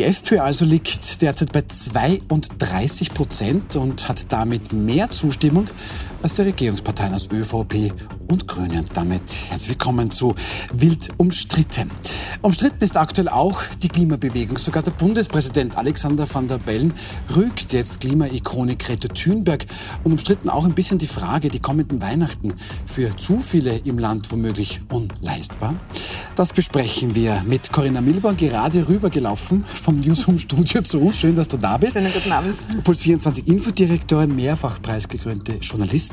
Die FPÖ also liegt derzeit bei 32 Prozent und hat damit mehr Zustimmung als die Regierungsparteien aus ÖVP und Grünen. Damit herzlich willkommen zu Wild umstritten. Umstritten ist aktuell auch die Klimabewegung. Sogar der Bundespräsident Alexander van der Bellen rügt jetzt Klimaikone Grete Thunberg und umstritten auch ein bisschen die Frage, die kommenden Weihnachten für zu viele im Land womöglich unleistbar. Das besprechen wir mit Corinna Milborn, gerade rübergelaufen vom Newsroom-Studio zu uns. Schön, dass du da bist. Schönen guten Abend. Puls 24 Infodirektorin, mehrfach preisgekrönte Journalistin.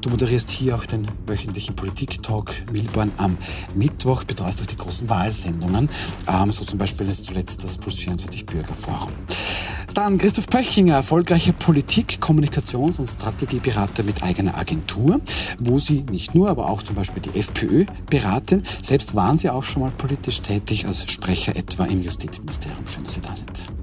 Du moderierst hier auch den wöchentlichen Politik-Talk Milborn am Mittwoch, betreust auch die großen Wahlsendungen, ähm, so zum Beispiel jetzt zuletzt das Puls 24 Bürgerforum. Dann Christoph Pöchinger, erfolgreicher Politik-, Kommunikations- und Strategieberater mit eigener Agentur, wo Sie nicht nur, aber auch zum Beispiel die FPÖ beraten. Selbst waren Sie auch schon mal politisch tätig als Sprecher etwa im Justizministerium. Schön, dass Sie da sind.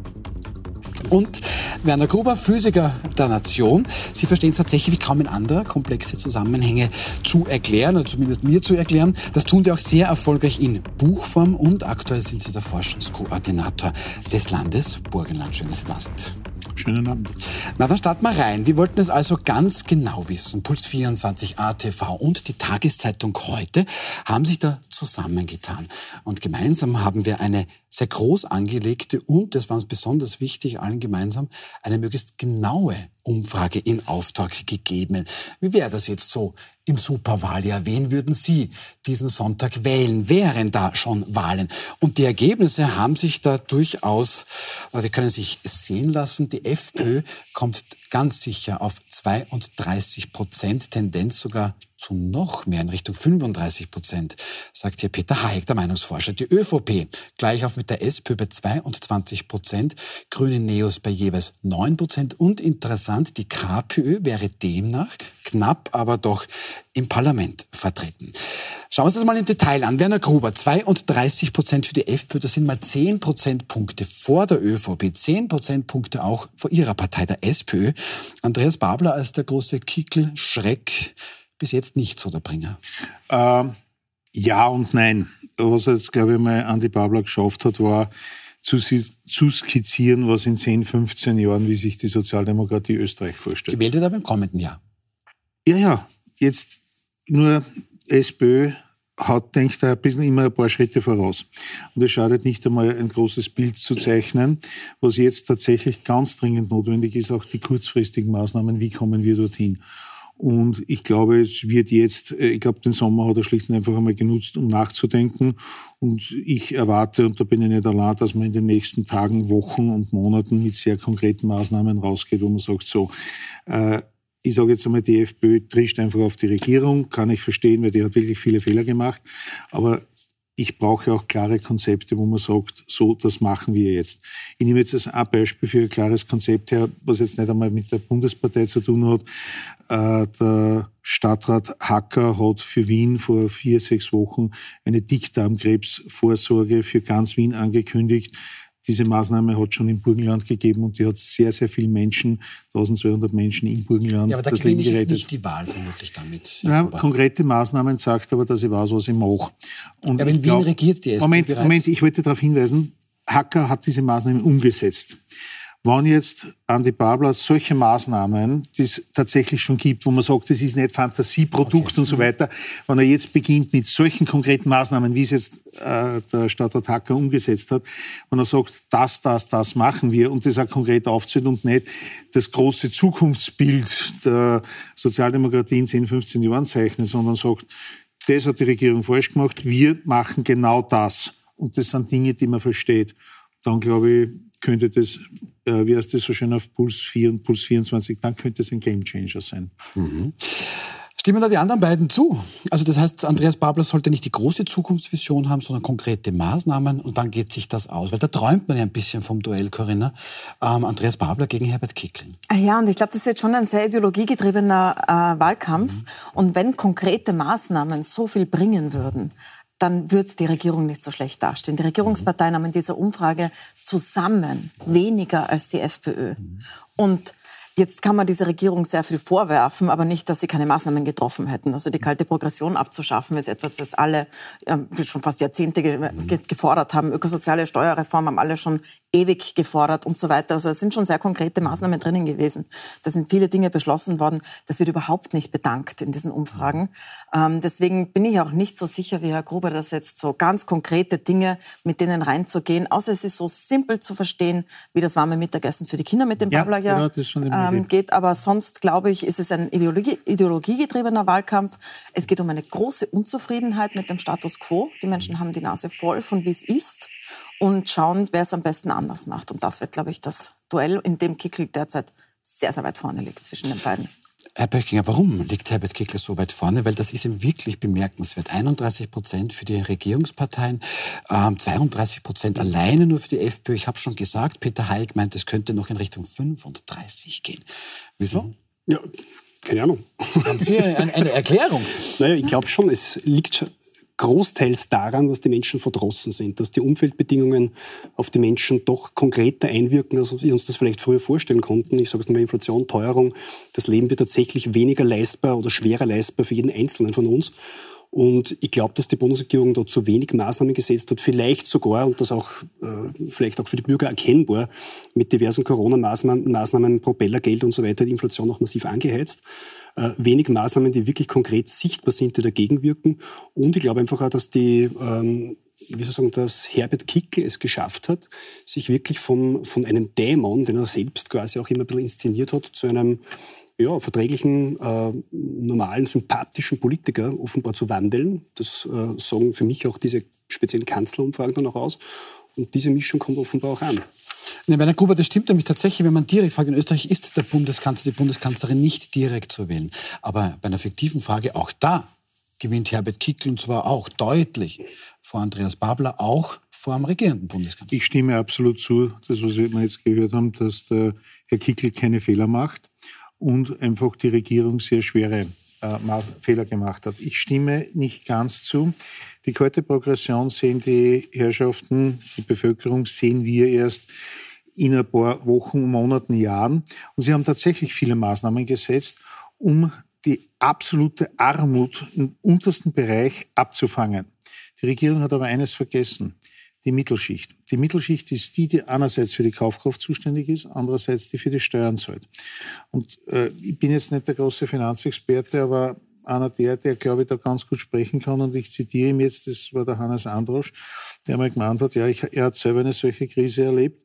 Und Werner Gruber, Physiker der Nation. Sie verstehen es tatsächlich wie kaum ein anderer, komplexe Zusammenhänge zu erklären, oder zumindest mir zu erklären. Das tun Sie auch sehr erfolgreich in Buchform und aktuell sind Sie der Forschungskoordinator des Landes Burgenland. Schön, dass Sie da sind. Schönen Abend. Na, dann starten wir rein. Wir wollten es also ganz genau wissen. Puls 24 ATV und die Tageszeitung heute haben sich da zusammengetan. Und gemeinsam haben wir eine sehr groß angelegte und, das war uns besonders wichtig, allen gemeinsam, eine möglichst genaue Umfrage in Auftrag gegeben. Wie wäre das jetzt so im Superwahljahr? Wen würden Sie diesen Sonntag wählen? Wären da schon Wahlen? Und die Ergebnisse haben sich da durchaus, also die können sich sehen lassen. Die FPÖ kommt ganz sicher auf 32 Prozent, Tendenz sogar zu noch mehr in Richtung 35 Prozent, sagt hier Peter Hayek, der Meinungsforscher. Die ÖVP gleich auf mit der SPÖ bei 22 Prozent, Grüne Neos bei jeweils 9 Prozent und interessant, die KPÖ wäre demnach knapp, aber doch im Parlament vertreten. Schauen wir uns das mal im Detail an. Werner Gruber, 32 Prozent für die FPÖ, das sind mal 10 Prozentpunkte vor der ÖVP, 10 Prozentpunkte auch vor ihrer Partei, der SPÖ. Andreas Babler als der große Kickel, Schreck, bis jetzt nicht so der Bringer. Äh, ja und nein. Was jetzt, glaube ich, mal Andi Babler geschafft hat, war zu, zu skizzieren, was in 10, 15 Jahren, wie sich die Sozialdemokratie Österreich vorstellt. Gewählt wird aber im kommenden Jahr. Ja, ja. Jetzt nur SPÖ hat, denkt er ein bisschen immer ein paar Schritte voraus. Und es schadet nicht einmal, ein großes Bild zu zeichnen. Was jetzt tatsächlich ganz dringend notwendig ist, auch die kurzfristigen Maßnahmen, wie kommen wir dorthin. Und ich glaube, es wird jetzt, äh, ich glaube, den Sommer hat er schlicht und einfach einmal genutzt, um nachzudenken. Und ich erwarte, und da bin ich nicht allein, dass man in den nächsten Tagen, Wochen und Monaten mit sehr konkreten Maßnahmen rausgeht, wo man sagt, so, äh, ich sage jetzt einmal, die FPÖ trischt einfach auf die Regierung, kann ich verstehen, weil die hat wirklich viele Fehler gemacht. Aber ich brauche auch klare Konzepte, wo man sagt, so, das machen wir jetzt. Ich nehme jetzt ein Beispiel für ein klares Konzept her, was jetzt nicht einmal mit der Bundespartei zu tun hat. Äh, der Stadtrat Hacker hat für Wien vor vier, sechs Wochen eine Dickdarmkrebsvorsorge für ganz Wien angekündigt. Diese Maßnahme hat schon im Burgenland gegeben und die hat sehr, sehr viele Menschen, 1200 Menschen im Burgenland ja, aber das Leben gerettet. ist nicht die Wahl vermutlich damit. Ja, konkrete Maßnahmen sagt aber, dass ich weiß, was ich mache. Und ja, aber in Wien glaub, regiert die SPÖ Moment, bereits. Moment, ich wollte darauf hinweisen, Hacker hat diese Maßnahmen umgesetzt. Wenn jetzt Andi Babler solche Maßnahmen, die es tatsächlich schon gibt, wo man sagt, das ist nicht Fantasieprodukt Okay. und so weiter, wenn er jetzt beginnt mit solchen konkreten Maßnahmen, wie es jetzt äh, der Stadtrat Hacker umgesetzt hat, wenn er sagt, das, das, das machen wir und das auch konkret aufzählt und nicht das große Zukunftsbild der Sozialdemokratie in 10, 15 Jahren zeichnet, sondern sagt, das hat die Regierung falsch gemacht, wir machen genau das. Und das sind Dinge, die man versteht. Dann glaube ich, könnte das, äh, wie heißt das so schön auf Puls 4 und Puls 24, dann könnte es ein Gamechanger sein. Stimmen da die anderen beiden zu? Also das heißt, Andreas Babler sollte nicht die große Zukunftsvision haben, sondern konkrete Maßnahmen und dann geht sich das aus. Weil da träumt man ja ein bisschen vom Duell, Corinna. Ähm, Andreas Babler gegen Herbert Kickl. Ah Ja, und ich glaube, das ist jetzt schon ein sehr ideologiegetriebener äh, Wahlkampf. Und wenn konkrete Maßnahmen so viel bringen würden, dann wird die Regierung nicht so schlecht dastehen. Die Regierungsparteien haben in dieser Umfrage zusammen weniger als die FPÖ. Und Jetzt kann man dieser Regierung sehr viel vorwerfen, aber nicht, dass sie keine Maßnahmen getroffen hätten. Also die kalte Progression abzuschaffen ist etwas, das alle äh, schon fast Jahrzehnte ge ge gefordert haben. Ökosoziale Steuerreform haben alle schon ewig gefordert und so weiter. Also es sind schon sehr konkrete Maßnahmen drinnen gewesen. Da sind viele Dinge beschlossen worden. Das wird überhaupt nicht bedankt in diesen Umfragen. Ähm, deswegen bin ich auch nicht so sicher wie Herr Gruber, dass jetzt so ganz konkrete Dinge mit denen reinzugehen, außer es ist so simpel zu verstehen, wie das warme Mittagessen für die Kinder mit dem ja, Babler ja genau, ähm, geht. Aber sonst, glaube ich, ist es ein Ideologie, ideologiegetriebener Wahlkampf. Es geht um eine große Unzufriedenheit mit dem Status quo. Die Menschen haben die Nase voll von wie es ist und schauen, wer es am besten anders macht. Und das wird, glaube ich, das Duell, in dem Kickel derzeit sehr, sehr weit vorne liegt zwischen den beiden. Herr Böchinger, warum liegt Herbert Kickler so weit vorne? Weil das ist ihm wirklich bemerkenswert. 31 Prozent für die Regierungsparteien, ähm, 32 Prozent alleine nur für die FPÖ. Ich habe schon gesagt, Peter Hayek meint, es könnte noch in Richtung 35 gehen. Wieso? Ja, keine Ahnung. Haben Sie eine, eine Erklärung? naja, ich glaube schon, es liegt großteils daran, dass die Menschen verdrossen sind, dass die Umfeldbedingungen auf die Menschen doch konkreter einwirken, als wir uns das vielleicht früher vorstellen konnten. Ich sage es nochmal, Inflation, Teuerung, das Leben wird tatsächlich weniger leistbar oder schwerer leistbar für jeden Einzelnen von uns. Und ich glaube, dass die Bundesregierung da zu wenig Maßnahmen gesetzt hat, vielleicht sogar, und das auch äh, vielleicht auch für die Bürger erkennbar, mit diversen Corona-Maßnahmen, Maßnahmen, Propellergeld und so weiter, die Inflation auch massiv angeheizt. Äh, wenig Maßnahmen, die wirklich konkret sichtbar sind, die dagegen wirken. Und ich glaube einfach auch, dass die ähm, wie soll ich sagen, dass Herbert Kickel es geschafft hat, sich wirklich vom, von einem Dämon, den er selbst quasi auch immer ein bisschen inszeniert hat, zu einem ja, verträglichen, äh, normalen, sympathischen Politiker offenbar zu wandeln. Das äh, sagen für mich auch diese speziellen Kanzlerumfragen dann auch aus. Und diese Mischung kommt offenbar auch an. Ne, bei der Gruber, das stimmt nämlich tatsächlich, wenn man direkt fragt, in Österreich ist der Bundeskanzler, die Bundeskanzlerin nicht direkt zu wählen. Aber bei einer fiktiven Frage, auch da gewinnt Herbert Kickl und zwar auch deutlich vor Andreas Babler, auch vor dem regierenden Bundeskanzler. Ich stimme absolut zu, das, was wir jetzt gehört haben, dass der Herr Kickl keine Fehler macht und einfach die Regierung sehr schwere äh, Fehler gemacht hat. Ich stimme nicht ganz zu. Die kalte Progression sehen die Herrschaften, die Bevölkerung sehen wir erst in ein paar Wochen, Monaten, Jahren. Und sie haben tatsächlich viele Maßnahmen gesetzt, um die absolute Armut im untersten Bereich abzufangen. Die Regierung hat aber eines vergessen die Mittelschicht. Die Mittelschicht ist die, die einerseits für die Kaufkraft zuständig ist, andererseits die für die Steuern zahlt. Und äh, ich bin jetzt nicht der große Finanzexperte, aber einer der, der, glaube ich, da ganz gut sprechen kann. Und ich zitiere ihm jetzt, das war der Hannes Androsch, der mal gemeint hat, ja, ich, er hat selber eine solche Krise erlebt.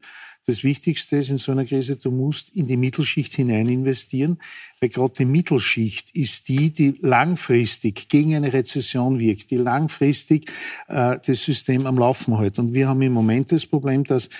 Das Wichtigste ist in so einer Krise, du musst in die Mittelschicht hinein investieren, weil gerade die Mittelschicht ist die, die langfristig gegen eine Rezession wirkt, die langfristig äh, das System am Laufen hält. Und wir haben im Moment das Problem, dass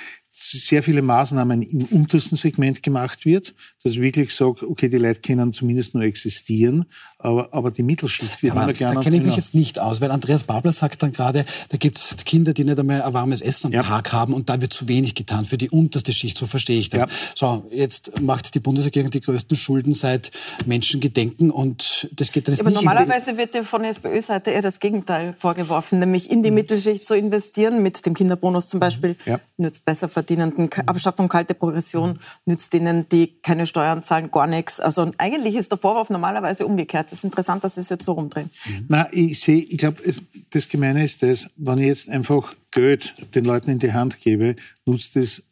sehr viele Maßnahmen im untersten Segment gemacht wird, dass ich wirklich sage, okay, die Leute können zumindest nur existieren, aber, aber die Mittelschicht wird ja, immer kleiner. Da kenne ich mich jetzt nicht aus, weil Andreas Babler sagt dann gerade, da gibt es Kinder, die nicht einmal ein warmes Essen am ja. Tag haben und da wird zu wenig getan für die unterste Schicht, so verstehe ich das. Ja. So, jetzt macht die Bundesregierung die größten Schulden seit Menschengedenken und das geht dann aber nicht. normalerweise wird ja von der SPÖ-Seite eher das Gegenteil vorgeworfen, nämlich in die mhm. Mittelschicht zu investieren, mit dem Kinderbonus zum Beispiel, ja. nützt besser verdienenden, Abschaffung kalte Progression, nützt denen, die keine Steuern zahlen, gar nichts. Also eigentlich ist der Vorwurf normalerweise umgekehrt. Das ist interessant, dass Sie es jetzt so rumdrehen. Mhm. Na, ich sehe, ich glaube, das Gemeine ist das, wenn ich jetzt einfach Geld den Leuten in die Hand gebe, nutzt es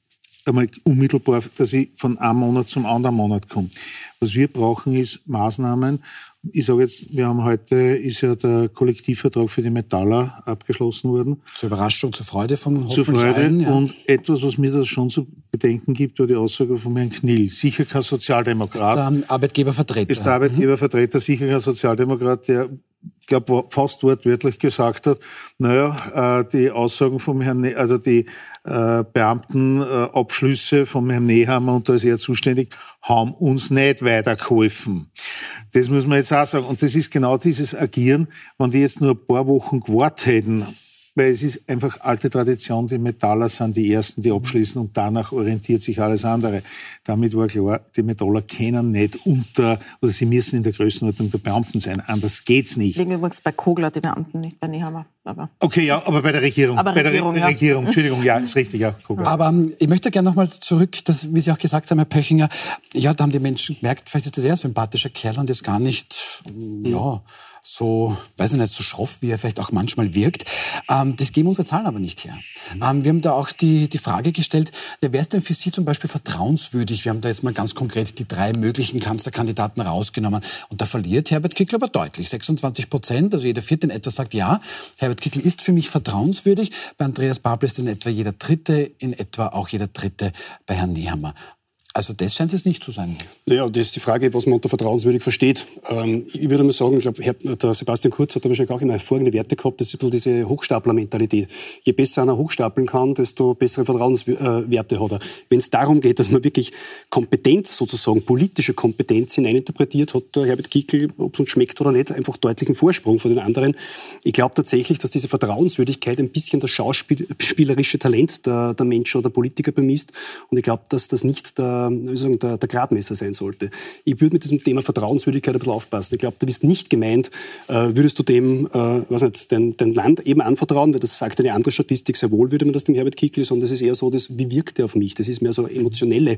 einmal unmittelbar, dass ich von einem Monat zum anderen Monat komme. Was wir brauchen, ist Maßnahmen, ich sage jetzt, wir haben heute, ist ja der Kollektivvertrag für die Metaller abgeschlossen worden. Zur Überraschung, zur Freude von Zur Freude. Allen, ja. Und etwas, was mir das schon zu bedenken gibt, war die Aussage von Herrn Knill. Sicher kein Sozialdemokrat. Ist der Arbeitgebervertreter. Ist der Arbeitgebervertreter, sicher kein Sozialdemokrat, der glaube, fast wortwörtlich gesagt hat, naja, äh, die Aussagen vom Herrn, ne also die äh, Beamtenabschlüsse vom Herrn Nehammer, und da ist er zuständig, haben uns nicht weitergeholfen. Das muss man jetzt auch sagen. Und das ist genau dieses Agieren, wenn die jetzt nur ein paar Wochen gewartet hätten, weil es ist einfach alte Tradition, die Metaller sind die Ersten, die abschließen und danach orientiert sich alles andere. Damit war klar, die Metaller kennen nicht unter, oder sie müssen in der Größenordnung der Beamten sein, anders geht's nicht. Liegen übrigens bei Kogler die Beamten, nicht bei Nehammer. Aber okay, ja, aber bei der Regierung. Aber bei Regierung, der Re ja. Regierung, Entschuldigung, ja, ist richtig, ja. Kogler. Aber um, ähm, ich möchte gerne nochmal zurück, dass, wie Sie auch gesagt haben, Herr Pöchinger, ja, da haben die Menschen gemerkt, vielleicht ist das eher ein sympathischer Kerl und ist gar nicht ja, so, weiß ich nicht, so schroff, wie er vielleicht auch manchmal wirkt. Ähm, das geben unsere Zahlen aber nicht her. Mhm. Ähm, wir haben da auch die, die Frage gestellt, wer ist denn für Sie zum Beispiel vertrauenswürdig? Wir haben da jetzt mal ganz konkret die drei möglichen Kanzlerkandidaten rausgenommen. Und da verliert Herbert Kickl aber deutlich. 26 Prozent, also jeder Vierte in etwa sagt ja. Herbert Kickl ist für mich vertrauenswürdig. Bei Andreas Babel ist in etwa jeder Dritte, in etwa auch jeder Dritte bei Herrn Nehammer. Also das scheint es nicht zu sein. Ja, das ist die Frage, was man unter vertrauenswürdig versteht. Ähm, ich würde mal sagen, ich glaube, der Sebastian Kurz hat da wahrscheinlich auch immer hervorragende Werte gehabt, das ist diese Hochstapler-Mentalität. Je besser einer hochstapeln kann, desto bessere Vertrauenswerte hat er. Wenn es darum geht, dass man wirklich Kompetenz sozusagen, politische Kompetenz hineininterpretiert, hat der Herbert Kickl, ob es uns schmeckt oder nicht, einfach deutlichen Vorsprung vor den anderen. Ich glaube tatsächlich, dass diese Vertrauenswürdigkeit ein bisschen das schauspielerische Talent der, der Menschen oder Politiker bemisst. Und ich glaube, dass das nicht der wie sagen, der, der Gradmesser sein sollte. Ich würde mit diesem Thema Vertrauenswürdigkeit ein bisschen aufpassen. Ich glaube, du bist nicht gemeint, äh, würdest du dem, äh, was nicht, dein, dein Land eben anvertrauen, weil das sagt eine andere Statistik sehr wohl, würde man das dem Herbert Kickl, sondern das ist eher so, dass, wie wirkt er auf mich? Das ist mehr so eine emotionelle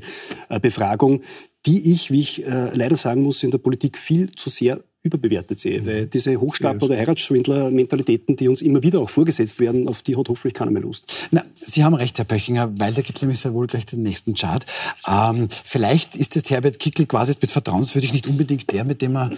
äh, Befragung, die ich, wie ich äh, leider sagen muss, in der Politik viel zu sehr überbewertet sehe. Mhm. Weil diese Hochstapler- oder Heiratsschwindler-Mentalitäten, die uns immer wieder auch vorgesetzt werden, auf die hat hoffentlich keiner mehr Lust. Na, Sie haben recht, Herr Pöchinger, weil da gibt es nämlich sehr wohl gleich den nächsten Chart. Ähm, vielleicht ist es Herbert Kickel quasi mit vertrauenswürdig nicht unbedingt der, mit dem er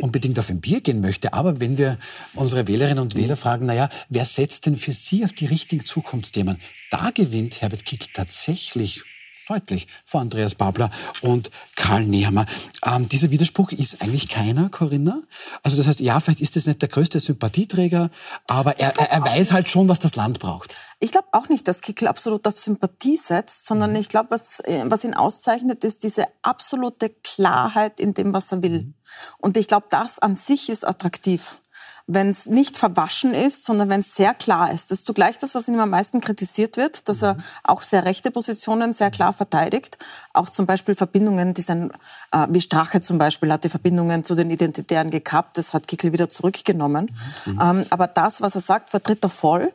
unbedingt auf ein Bier gehen möchte. Aber wenn wir unsere Wählerinnen und Wähler fragen, naja, wer setzt denn für Sie auf die richtigen Zukunftsthemen? Da gewinnt Herbert Kickel tatsächlich deutlich vor Andreas Babler und Karl Nehammer. Ähm, dieser Widerspruch ist eigentlich keiner, Corinna. Also das heißt, ja, vielleicht ist es nicht der größte Sympathieträger, aber er, er, er weiß halt schon, was das Land braucht. Ich glaube auch nicht, dass Kickel absolut auf Sympathie setzt, sondern mhm. ich glaube, was, äh, was ihn auszeichnet, ist diese absolute Klarheit in dem, was er will. Mhm. Und ich glaube, das an sich ist attraktiv wenn es nicht verwaschen ist, sondern wenn es sehr klar ist. Das ist zugleich das, was ihm am meisten kritisiert wird, dass er auch sehr rechte Positionen sehr klar verteidigt. Auch zum Beispiel Verbindungen, die sein, äh, wie Strache zum Beispiel, hat die Verbindungen zu den Identitären gekappt. Das hat Kickel wieder zurückgenommen. Mhm. Ähm, aber das, was er sagt, vertritt er voll.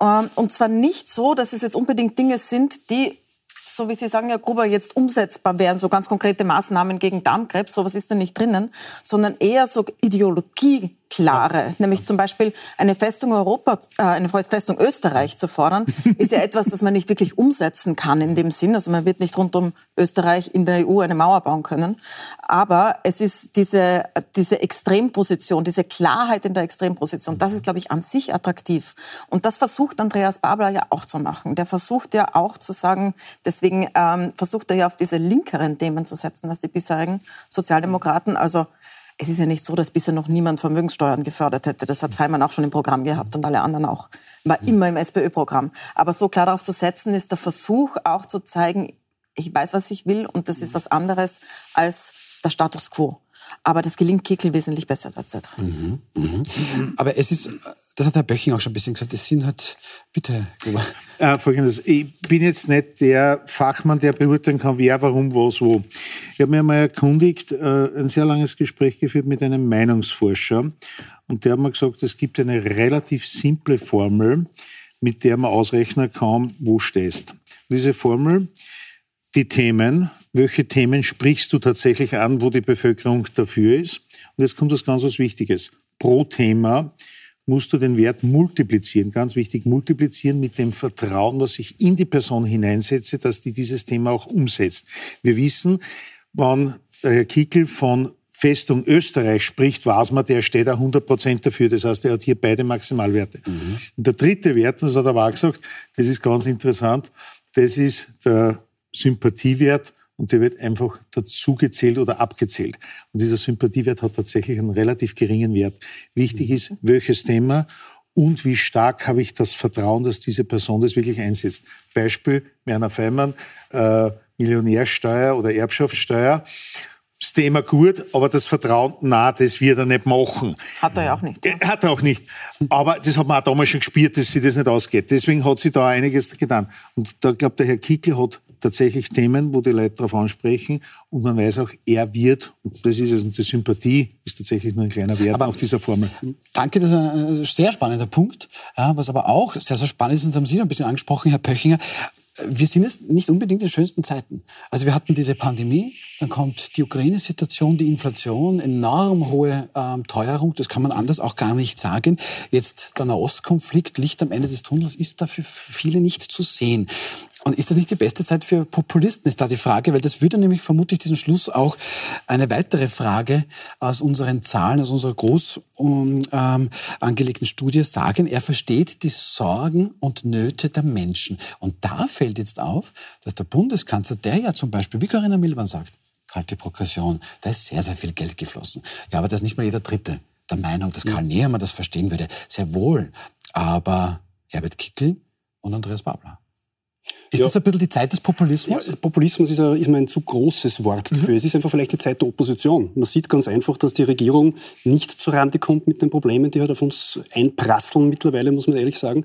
Ähm, und zwar nicht so, dass es jetzt unbedingt Dinge sind, die so wie Sie sagen, Herr Gruber, jetzt umsetzbar wären, so ganz konkrete Maßnahmen gegen Darmkrebs, sowas ist da nicht drinnen, sondern eher so Ideologie klare, nämlich zum Beispiel eine Festung Europa, äh, eine Festung Österreich zu fordern, ist ja etwas, das man nicht wirklich umsetzen kann in dem Sinn. Also man wird nicht rund um Österreich in der EU eine Mauer bauen können. Aber es ist diese, diese Extremposition, diese Klarheit in der Extremposition, das ist, glaube ich, an sich attraktiv. Und das versucht Andreas Babler ja auch zu machen. Der versucht ja auch zu sagen, deswegen ähm, versucht er ja auf diese linkeren Themen zu setzen als die bisherigen Sozialdemokraten. Also es ist ja nicht so, dass bisher noch niemand Vermögenssteuern gefördert hätte. Das hat Feimann auch schon im Programm gehabt und alle anderen auch. War immer im SPÖ-Programm. Aber so klar darauf zu setzen, ist der Versuch auch zu zeigen, ich weiß, was ich will und das ist was anderes als der Status quo. Aber das gelingt Kickel wesentlich besser derzeit. Mhm, mhm. Aber es ist, das hat Herr Böching auch schon ein bisschen gesagt, es sind halt, bitte, äh, Folgendes, ich bin jetzt nicht der Fachmann, der beurteilen kann, wer, warum, was, wo. Ich habe mir mal erkundigt, äh, ein sehr langes Gespräch geführt mit einem Meinungsforscher und der hat mir gesagt, es gibt eine relativ simple Formel, mit der man ausrechnen kann, wo stehst. Diese Formel, die Themen, welche Themen sprichst du tatsächlich an, wo die Bevölkerung dafür ist. Und jetzt kommt was ganz was Wichtiges. Pro Thema musst du den Wert multiplizieren, ganz wichtig, multiplizieren mit dem Vertrauen, was ich in die Person hineinsetze, dass die dieses Thema auch umsetzt. Wir wissen, wann Herr Kickel von Festung Österreich spricht, weiß man, der steht auch 100 Prozent dafür. Das heißt, er hat hier beide Maximalwerte. Mhm. Und der dritte Wert, das hat er auch gesagt, das ist ganz interessant, das ist der Sympathiewert und der wird einfach dazugezählt oder abgezählt. Und dieser Sympathiewert hat tatsächlich einen relativ geringen Wert. Wichtig ist, welches Thema und wie stark habe ich das Vertrauen, dass diese Person das wirklich einsetzt. Beispiel Werner Feimann, äh, Millionärsteuer oder Erbschaftssteuer. Das Thema gut, aber das Vertrauen, na, das wird er nicht machen. Hat er ja auch nicht. Äh, hat er auch nicht. Aber das hat man auch damals schon gespürt, dass sich das nicht ausgeht. Deswegen hat sich da einiges getan. Und da glaube der Herr Kickel hat tatsächlich Themen, wo die Leute darauf ansprechen und man weiß auch, er wird, und das ist es, und die Sympathie ist tatsächlich nur ein kleiner Wert aber auch dieser Formel. Danke, das ist ein sehr spannender Punkt. Was aber auch sehr, sehr spannend ist, und das haben Sie noch ein bisschen angesprochen, Herr Pöchinger, wir sind jetzt nicht unbedingt in schönsten Zeiten. Also wir hatten diese Pandemie, dann kommt die Ukraine-Situation, die Inflation, enorm hohe ähm, Teuerung, das kann man anders auch gar nicht sagen. Jetzt der Nahostkonflikt, Licht am Ende des Tunnels, ist dafür viele nicht zu sehen. Und ist das nicht die beste Zeit für Populisten, ist da die Frage, weil das würde nämlich vermutlich diesen Schluss auch eine weitere Frage aus unseren Zahlen, aus unserer groß ähm, angelegten Studie sagen. Er versteht die Sorgen und Nöte der Menschen. Und da fällt jetzt auf, dass der Bundeskanzler, der ja zum Beispiel, wie Corinna Milban sagt, kalte Progression, da ist sehr, sehr viel Geld geflossen. Ja, aber das ist nicht mal jeder Dritte der Meinung, dass Karl Nehammer das verstehen würde. Sehr wohl. Aber Herbert Kickel und Andreas Babler. Ist ja. das ein bisschen die Zeit des Populismus? Ja, Populismus ist, ein, ist ein zu großes Wort dafür. Mhm. Es ist einfach vielleicht die Zeit der Opposition. Man sieht ganz einfach, dass die Regierung nicht zurande kommt mit den Problemen, die halt auf uns einprasseln mittlerweile, muss man ehrlich sagen.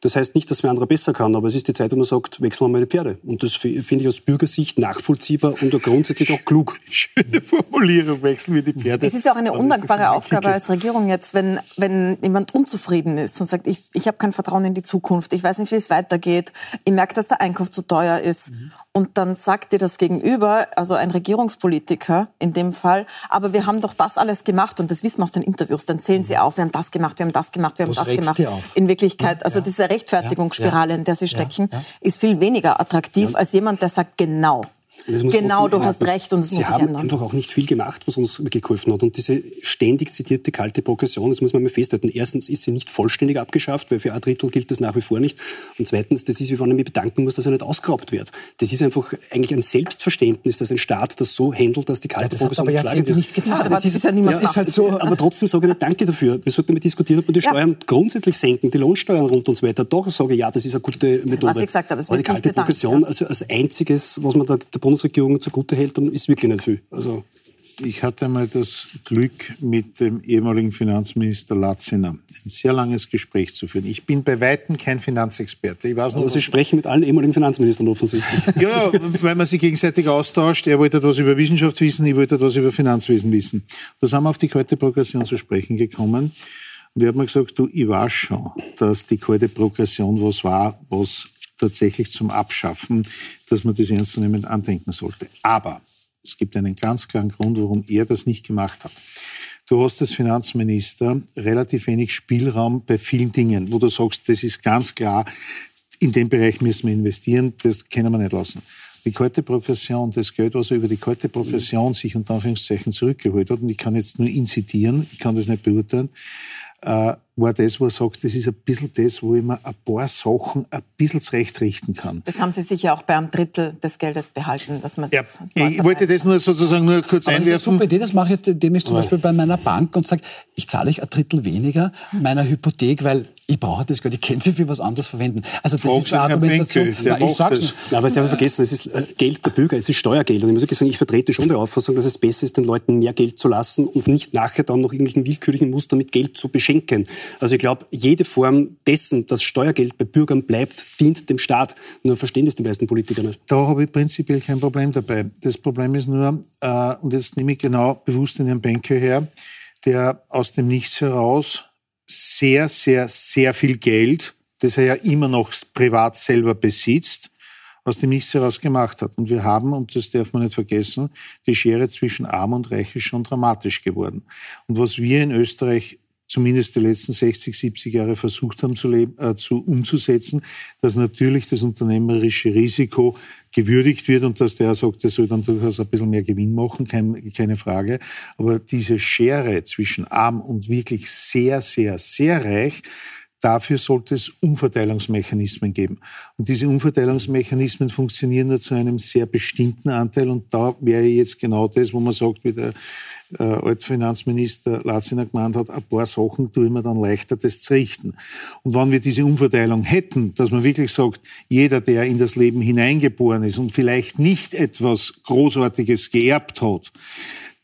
Das heißt nicht, dass wer andere besser kann, aber es ist die Zeit, wo man sagt, wechseln wir mal die Pferde. Und das finde ich aus Bürgersicht nachvollziehbar und grundsätzlich auch klug. Schöne Formulierung, wechseln wir die Pferde. Es ist ja auch eine undankbare Aufgabe als Regierung jetzt, wenn, wenn jemand unzufrieden ist und sagt, ich, ich habe kein Vertrauen in die Zukunft, ich weiß nicht, wie es weitergeht, ich merke, dass der Einkauf zu teuer ist. Mhm. Und dann sagt dir das Gegenüber, also ein Regierungspolitiker in dem Fall, aber wir haben doch das alles gemacht und das wissen wir aus den Interviews, dann zählen sie auf, wir haben das gemacht, wir haben das gemacht, wir haben Was das gemacht. In Wirklichkeit, also ja. diese Rechtfertigungsspirale, in der sie stecken, ist viel weniger attraktiv als jemand, der sagt, genau, Genau, du hast recht und es muss sich ändern. Sie haben einfach auch nicht viel gemacht, was uns geholfen hat. Und diese ständig zitierte kalte Progression, das muss man mal festhalten. Erstens ist sie nicht vollständig abgeschafft, weil für ein Drittel gilt das nach wie vor nicht. Und zweitens, das ist, wie wenn ich mich bedanken muss, dass er nicht ausgeraubt wird. Das ist einfach eigentlich ein Selbstverständnis, dass ein Staat das so handelt, dass die kalte ja, das Progression aber getan. Ja, das, ist, ja niemand ja, ist halt so. Aber trotzdem sage ich nicht Danke dafür. Wir sollten damit diskutieren, ob wir die Steuern grundsätzlich senken, die Lohnsteuern runter und so weiter. Doch sage ich, ja, das ist eine gute Methode. Was ich gesagt habe, es aber die kalte Progression, also als einziges, was man der, der Bundesregierung zugute hält, dann ist wirklich nicht viel. Also ich hatte einmal das Glück, mit dem ehemaligen Finanzminister Latziner ein sehr langes Gespräch zu führen. Ich bin bei Weitem kein Finanzexperte. Ich weiß Aber Sie sprechen mit allen ehemaligen Finanzministern offensichtlich. ja, weil man sich gegenseitig austauscht. Er wollte etwas über Wissenschaft wissen, ich wollte etwas über Finanzwesen wissen. Da sind wir auf die kalte Progression zu sprechen gekommen. Und ich habe mir gesagt, du, ich weiß schon, dass die kalte Progression was war, was tatsächlich zum Abschaffen, dass man das ernstzunehmend andenken sollte. Aber es gibt einen ganz klaren Grund, warum er das nicht gemacht hat. Du hast als Finanzminister relativ wenig Spielraum bei vielen Dingen, wo du sagst, das ist ganz klar, in dem Bereich müssen wir investieren, das können wir nicht lassen. Die kalte Progression, das Geld, was er über die kalte Progression sich unter Anführungszeichen zurückgeholt hat, und ich kann jetzt nur ihn zitieren, ich kann das nicht beurteilen, äh, war das, wo er sagt, das ist ein bisschen das, wo ich mir ein paar Sachen ein bisschen zurechtrichten kann. Das haben Sie sicher auch bei einem Drittel des Geldes behalten, dass man ja, Ich wollte das nur sozusagen nur kurz Aber einwerfen. Das ist eine super Idee, das mache ich jetzt, indem ich zum Beispiel bei meiner Bank und sage, ich zahle ich ein Drittel weniger meiner Hypothek, weil ich brauche das Geld, ich kann sie für was anderes verwenden. Also das Frag ist eine Argumentation. Ja, ich sag's das. Nein, aber Sie haben vergessen, es ist äh, Geld der Bürger, es ist Steuergeld. Und ich muss wirklich sagen, ich vertrete schon die Auffassung, dass es besser ist, den Leuten mehr Geld zu lassen und nicht nachher dann noch irgendwelchen willkürlichen Muster mit Geld zu beschenken. Also ich glaube, jede Form dessen, dass Steuergeld bei Bürgern bleibt, dient dem Staat. Nur verstehen das die meisten Politiker nicht. Da habe ich prinzipiell kein Problem dabei. Das Problem ist nur, äh, und jetzt nehme ich genau bewusst den Herrn Benke her, der aus dem Nichts heraus sehr, sehr, sehr viel Geld, das er ja immer noch privat selber besitzt, aus dem Nichts heraus gemacht hat. Und wir haben, und das darf man nicht vergessen, die Schere zwischen Arm und Reich ist schon dramatisch geworden. Und was wir in Österreich zumindest die letzten 60, 70 Jahre versucht haben zu, leben, äh, zu umzusetzen, dass natürlich das unternehmerische Risiko gewürdigt wird und dass der sagt, der soll dann durchaus ein bisschen mehr Gewinn machen, kein, keine Frage. Aber diese Schere zwischen arm und wirklich sehr, sehr, sehr reich, Dafür sollte es Umverteilungsmechanismen geben. Und diese Umverteilungsmechanismen funktionieren nur zu einem sehr bestimmten Anteil. Und da wäre jetzt genau das, wo man sagt, wie der äh, Altfinanzminister Latziner gemeint hat, ein paar Sachen tue ich mir dann leichter, das zu richten. Und wenn wir diese Umverteilung hätten, dass man wirklich sagt, jeder, der in das Leben hineingeboren ist und vielleicht nicht etwas Großartiges geerbt hat,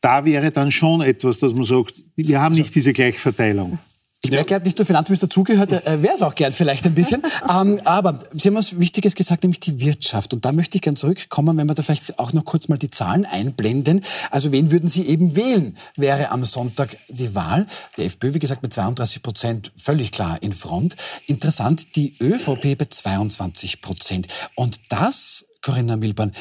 da wäre dann schon etwas, dass man sagt, wir haben nicht diese Gleichverteilung. Ich merke, er hat nicht nur Finanzminister zugehört, er wäre es auch gern vielleicht ein bisschen. ähm, aber Sie haben was Wichtiges gesagt, nämlich die Wirtschaft. Und da möchte ich gern zurückkommen, wenn wir da vielleicht auch noch kurz mal die Zahlen einblenden. Also wen würden Sie eben wählen, wäre am Sonntag die Wahl. Die FPÖ, wie gesagt, mit 32 Prozent völlig klar in Front. Interessant, die ÖVP bei 22 Prozent. Und das, Corinna Milborn,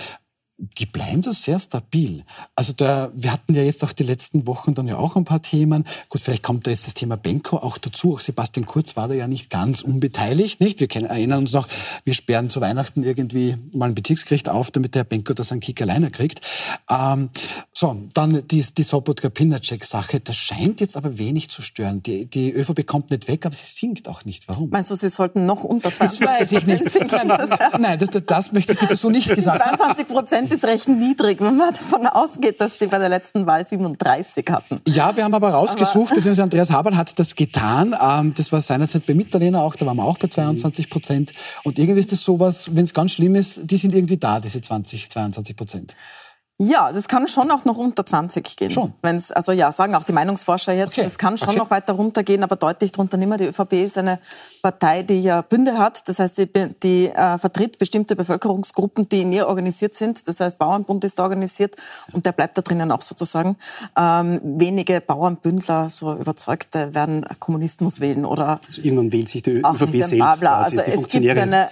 die bleiben da sehr stabil. Also da, wir hatten ja jetzt auch die letzten Wochen dann ja auch ein paar Themen. Gut, vielleicht kommt da jetzt das Thema Benko auch dazu. Auch Sebastian Kurz war da ja nicht ganz unbeteiligt, nicht? Wir kennen, erinnern uns noch, wir sperren zu Weihnachten irgendwie mal ein Bezirksgericht auf, damit der Benko das einen Kick alleine kriegt. Ähm, so, dann die, die Sobotka-Pinacek-Sache. Das scheint jetzt aber wenig zu stören. Die, die ÖVP kommt nicht weg, aber sie sinkt auch nicht. Warum? Meinst du, sie sollten noch unter 20 Das weiß ich nicht. Nein, das, das, möchte ich bitte so nicht gesagt 22 Prozent ist recht niedrig, wenn man davon ausgeht, dass die bei der letzten Wahl 37 hatten. Ja, wir haben aber rausgesucht, beziehungsweise Andreas Haberl hat das getan. Ähm, das war seinerzeit bei Mitterlehner auch, da waren wir auch bei 22 Prozent. Und irgendwie ist das sowas, wenn es ganz schlimm ist, die sind irgendwie da, diese 20, 22 Prozent. Ja, das kann schon auch noch unter 20 gehen. Schon. Wenn's, also ja, sagen auch die Meinungsforscher jetzt, es okay. kann schon okay. noch weiter runtergehen, aber deutlich drunter nicht mehr. Die ÖVP ist eine Partei, die ja Bünde hat. Das heißt, sie die, äh, vertritt bestimmte Bevölkerungsgruppen, die in ihr organisiert sind. Das heißt, Bauernbund ist da organisiert und der bleibt da drinnen auch sozusagen. Ähm, wenige Bauernbündler, so Überzeugte, werden Kommunismus wählen oder also irgendwann wählt sich die ÖVP selbst quasi. Also die es gibt eine,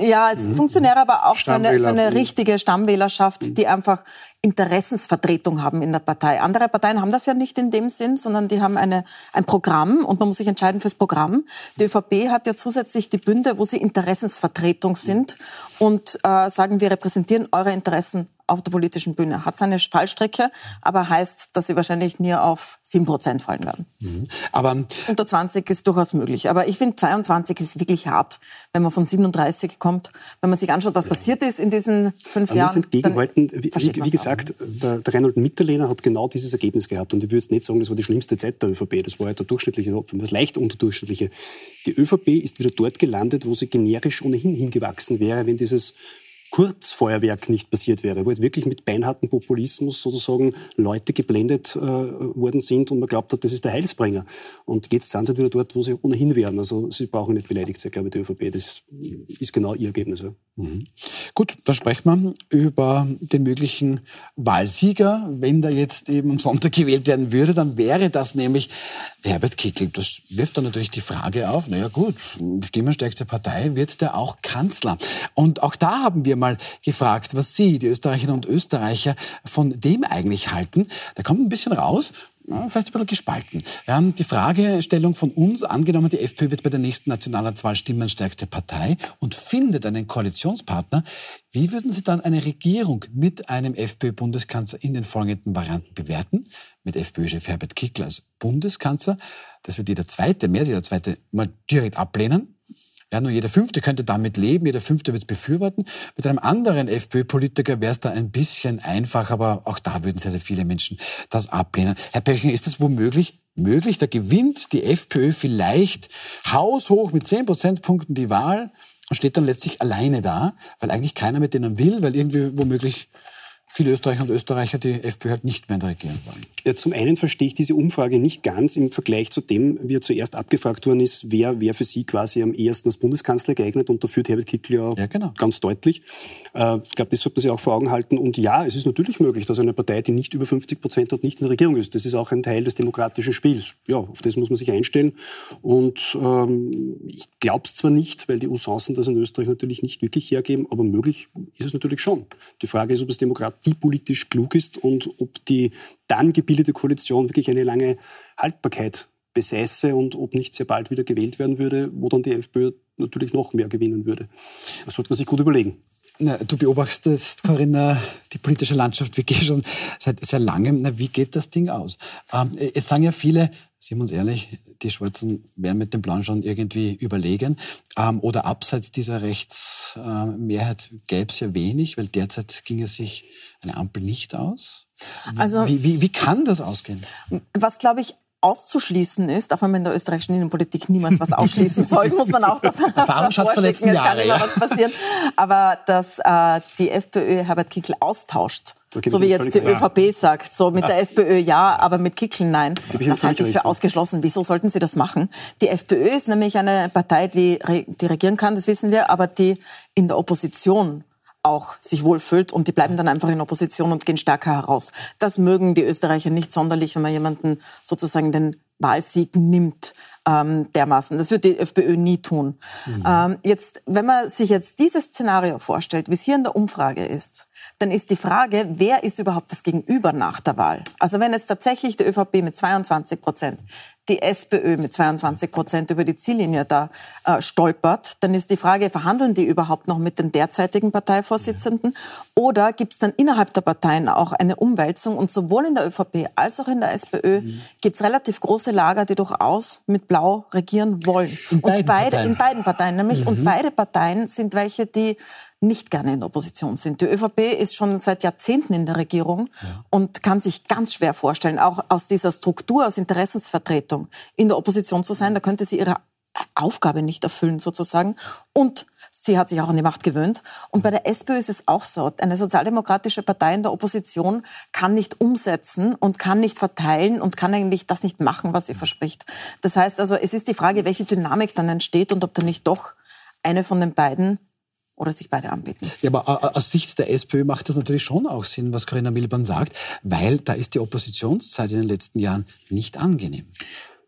ja, es mhm. Funktionäre, aber auch so eine, so eine richtige Stammwählerschaft, mhm. die einfach Interessensvertretung haben in der Partei. Andere Parteien haben das ja nicht in dem Sinn, sondern die haben eine, ein Programm und man muss sich entscheiden fürs Programm. Die ÖVP hat ja zusätzlich die Bünde, wo sie Interessensvertretung sind und äh, sagen, wir repräsentieren eure Interessen auf der politischen Bühne. Hat seine Fallstrecke, aber heißt, dass sie wahrscheinlich nie auf 7% fallen werden. Mhm. Aber Unter 20 ist durchaus möglich. Aber ich finde, 22 ist wirklich hart, wenn man von 37 kommt. Wenn man sich anschaut, was passiert ist in diesen fünf aber Jahren. Entgegenhalten, wie, wie, wie gesagt, der, der Reinhold Mitterlehner hat genau dieses Ergebnis gehabt. Und ich würde jetzt nicht sagen, das war die schlimmste Zeit der ÖVP. Das war ja der durchschnittliche, das leicht unterdurchschnittliche. Die ÖVP ist wieder dort gelandet, wo sie generisch ohnehin hingewachsen wäre, wenn dieses Kurzfeuerwerk nicht passiert wäre, wo halt wirklich mit beinhartem Populismus sozusagen Leute geblendet äh, worden sind und man glaubt hat, das ist der Heilsbringer. Und jetzt sind sie wieder dort, wo sie ohnehin wären. Also sie brauchen nicht beleidigt sein, glaube ich, die ÖVP. Das ist genau ihr Ergebnis. Ja. Mhm. Gut, dann sprechen wir über den möglichen Wahlsieger. Wenn der jetzt eben am Sonntag gewählt werden würde, dann wäre das nämlich Herbert Kickl. Das wirft dann natürlich die Frage auf, naja gut, stimmenstärkste Partei, wird der auch Kanzler? Und auch da haben wir mal gefragt, was Sie, die Österreicherinnen und Österreicher, von dem eigentlich halten. Da kommt ein bisschen raus, vielleicht ein bisschen gespalten. Ja, die Fragestellung von uns, angenommen, die FPÖ wird bei der nächsten Nationalratswahl stimmenstärkste Partei und findet einen Koalitionspartner, wie würden Sie dann eine Regierung mit einem FPÖ-Bundeskanzler in den folgenden Varianten bewerten? Mit FPÖ-Chef Herbert Kickl als Bundeskanzler, das wird jeder Zweite, mehr als jeder Zweite, mal direkt ablehnen. Ja, nur jeder Fünfte könnte damit leben, jeder Fünfte wird es befürworten. Mit einem anderen FPÖ-Politiker wäre es da ein bisschen einfach, aber auch da würden sehr, sehr viele Menschen das ablehnen. Herr Pöching, ist das womöglich möglich? Da gewinnt die FPÖ vielleicht haushoch mit 10 Prozentpunkten die Wahl und steht dann letztlich alleine da, weil eigentlich keiner mit denen will, weil irgendwie womöglich viele Österreicher und Österreicher die FPÖ halt nicht mehr in der Regierung wollen. Ja, zum einen verstehe ich diese Umfrage nicht ganz im Vergleich zu dem, wie er zuerst abgefragt worden ist, wer, wer für Sie quasi am ehesten als Bundeskanzler geeignet und da führt Herbert Kickl ja, ja genau. ganz deutlich. Äh, ich glaube, das sollte man sich auch vor Augen halten. Und ja, es ist natürlich möglich, dass eine Partei, die nicht über 50 Prozent hat, nicht in der Regierung ist. Das ist auch ein Teil des demokratischen Spiels. Ja, auf das muss man sich einstellen. Und ähm, ich glaube es zwar nicht, weil die Usancen das in Österreich natürlich nicht wirklich hergeben, aber möglich ist es natürlich schon. Die Frage ist, ob es demokratiepolitisch klug ist und ob die dann gebildete Koalition wirklich eine lange Haltbarkeit besäße und ob nicht sehr bald wieder gewählt werden würde, wo dann die FPÖ natürlich noch mehr gewinnen würde. Das sollte man sich gut überlegen. Na, du beobachtest, Corinna, die politische Landschaft wirklich schon seit sehr langem. Na, wie geht das Ding aus? Ähm, es sagen ja viele, sind wir uns ehrlich, die Schwarzen wären mit den Blauen schon irgendwie überlegen. Ähm, oder abseits dieser Rechtsmehrheit äh, gäbe es ja wenig, weil derzeit ging es sich eine Ampel nicht aus. Also, wie, wie, wie kann das ausgehen? Was, glaube ich, auszuschließen ist, auch wenn man in der österreichischen Innenpolitik niemals was ausschließen soll, muss man auch davon Erfahrungsschatz der letzten Jahre, ja. was passieren. Aber dass äh, die FPÖ Herbert Kickl austauscht, so wie jetzt die ÖVP sagt, so mit der FPÖ ja, aber mit Kickl nein, das halte ich für ausgeschlossen. Wieso sollten sie das machen? Die FPÖ ist nämlich eine Partei, die, die regieren kann, das wissen wir, aber die in der Opposition auch sich wohlfühlt und die bleiben dann einfach in Opposition und gehen stärker heraus. Das mögen die Österreicher nicht sonderlich, wenn man jemanden sozusagen den Wahlsieg nimmt ähm, dermaßen. Das wird die FPÖ nie tun. Mhm. Ähm, jetzt, wenn man sich jetzt dieses Szenario vorstellt, wie es hier in der Umfrage ist, dann ist die Frage, wer ist überhaupt das Gegenüber nach der Wahl? Also wenn jetzt tatsächlich die ÖVP mit 22 Prozent die SPÖ mit 22 Prozent über die Ziellinie da äh, stolpert, dann ist die Frage, verhandeln die überhaupt noch mit den derzeitigen Parteivorsitzenden? Oder gibt es dann innerhalb der Parteien auch eine Umwälzung? Und sowohl in der ÖVP als auch in der SPÖ mhm. gibt es relativ große Lager, die durchaus mit Blau regieren wollen. In beiden und beide, Parteien. In beiden Parteien nämlich. Mhm. Und beide Parteien sind welche, die nicht gerne in der Opposition sind. Die ÖVP ist schon seit Jahrzehnten in der Regierung ja. und kann sich ganz schwer vorstellen, auch aus dieser Struktur, aus Interessensvertretung in der Opposition zu sein. Da könnte sie ihre Aufgabe nicht erfüllen sozusagen. Und sie hat sich auch an die Macht gewöhnt. Und bei der SPÖ ist es auch so. Eine sozialdemokratische Partei in der Opposition kann nicht umsetzen und kann nicht verteilen und kann eigentlich das nicht machen, was sie verspricht. Das heißt also, es ist die Frage, welche Dynamik dann entsteht und ob da nicht doch eine von den beiden oder sich beide anbieten. Ja, aber aus Sicht der SPÖ macht das natürlich schon auch Sinn, was Corinna Milborn sagt, weil da ist die Oppositionszeit in den letzten Jahren nicht angenehm.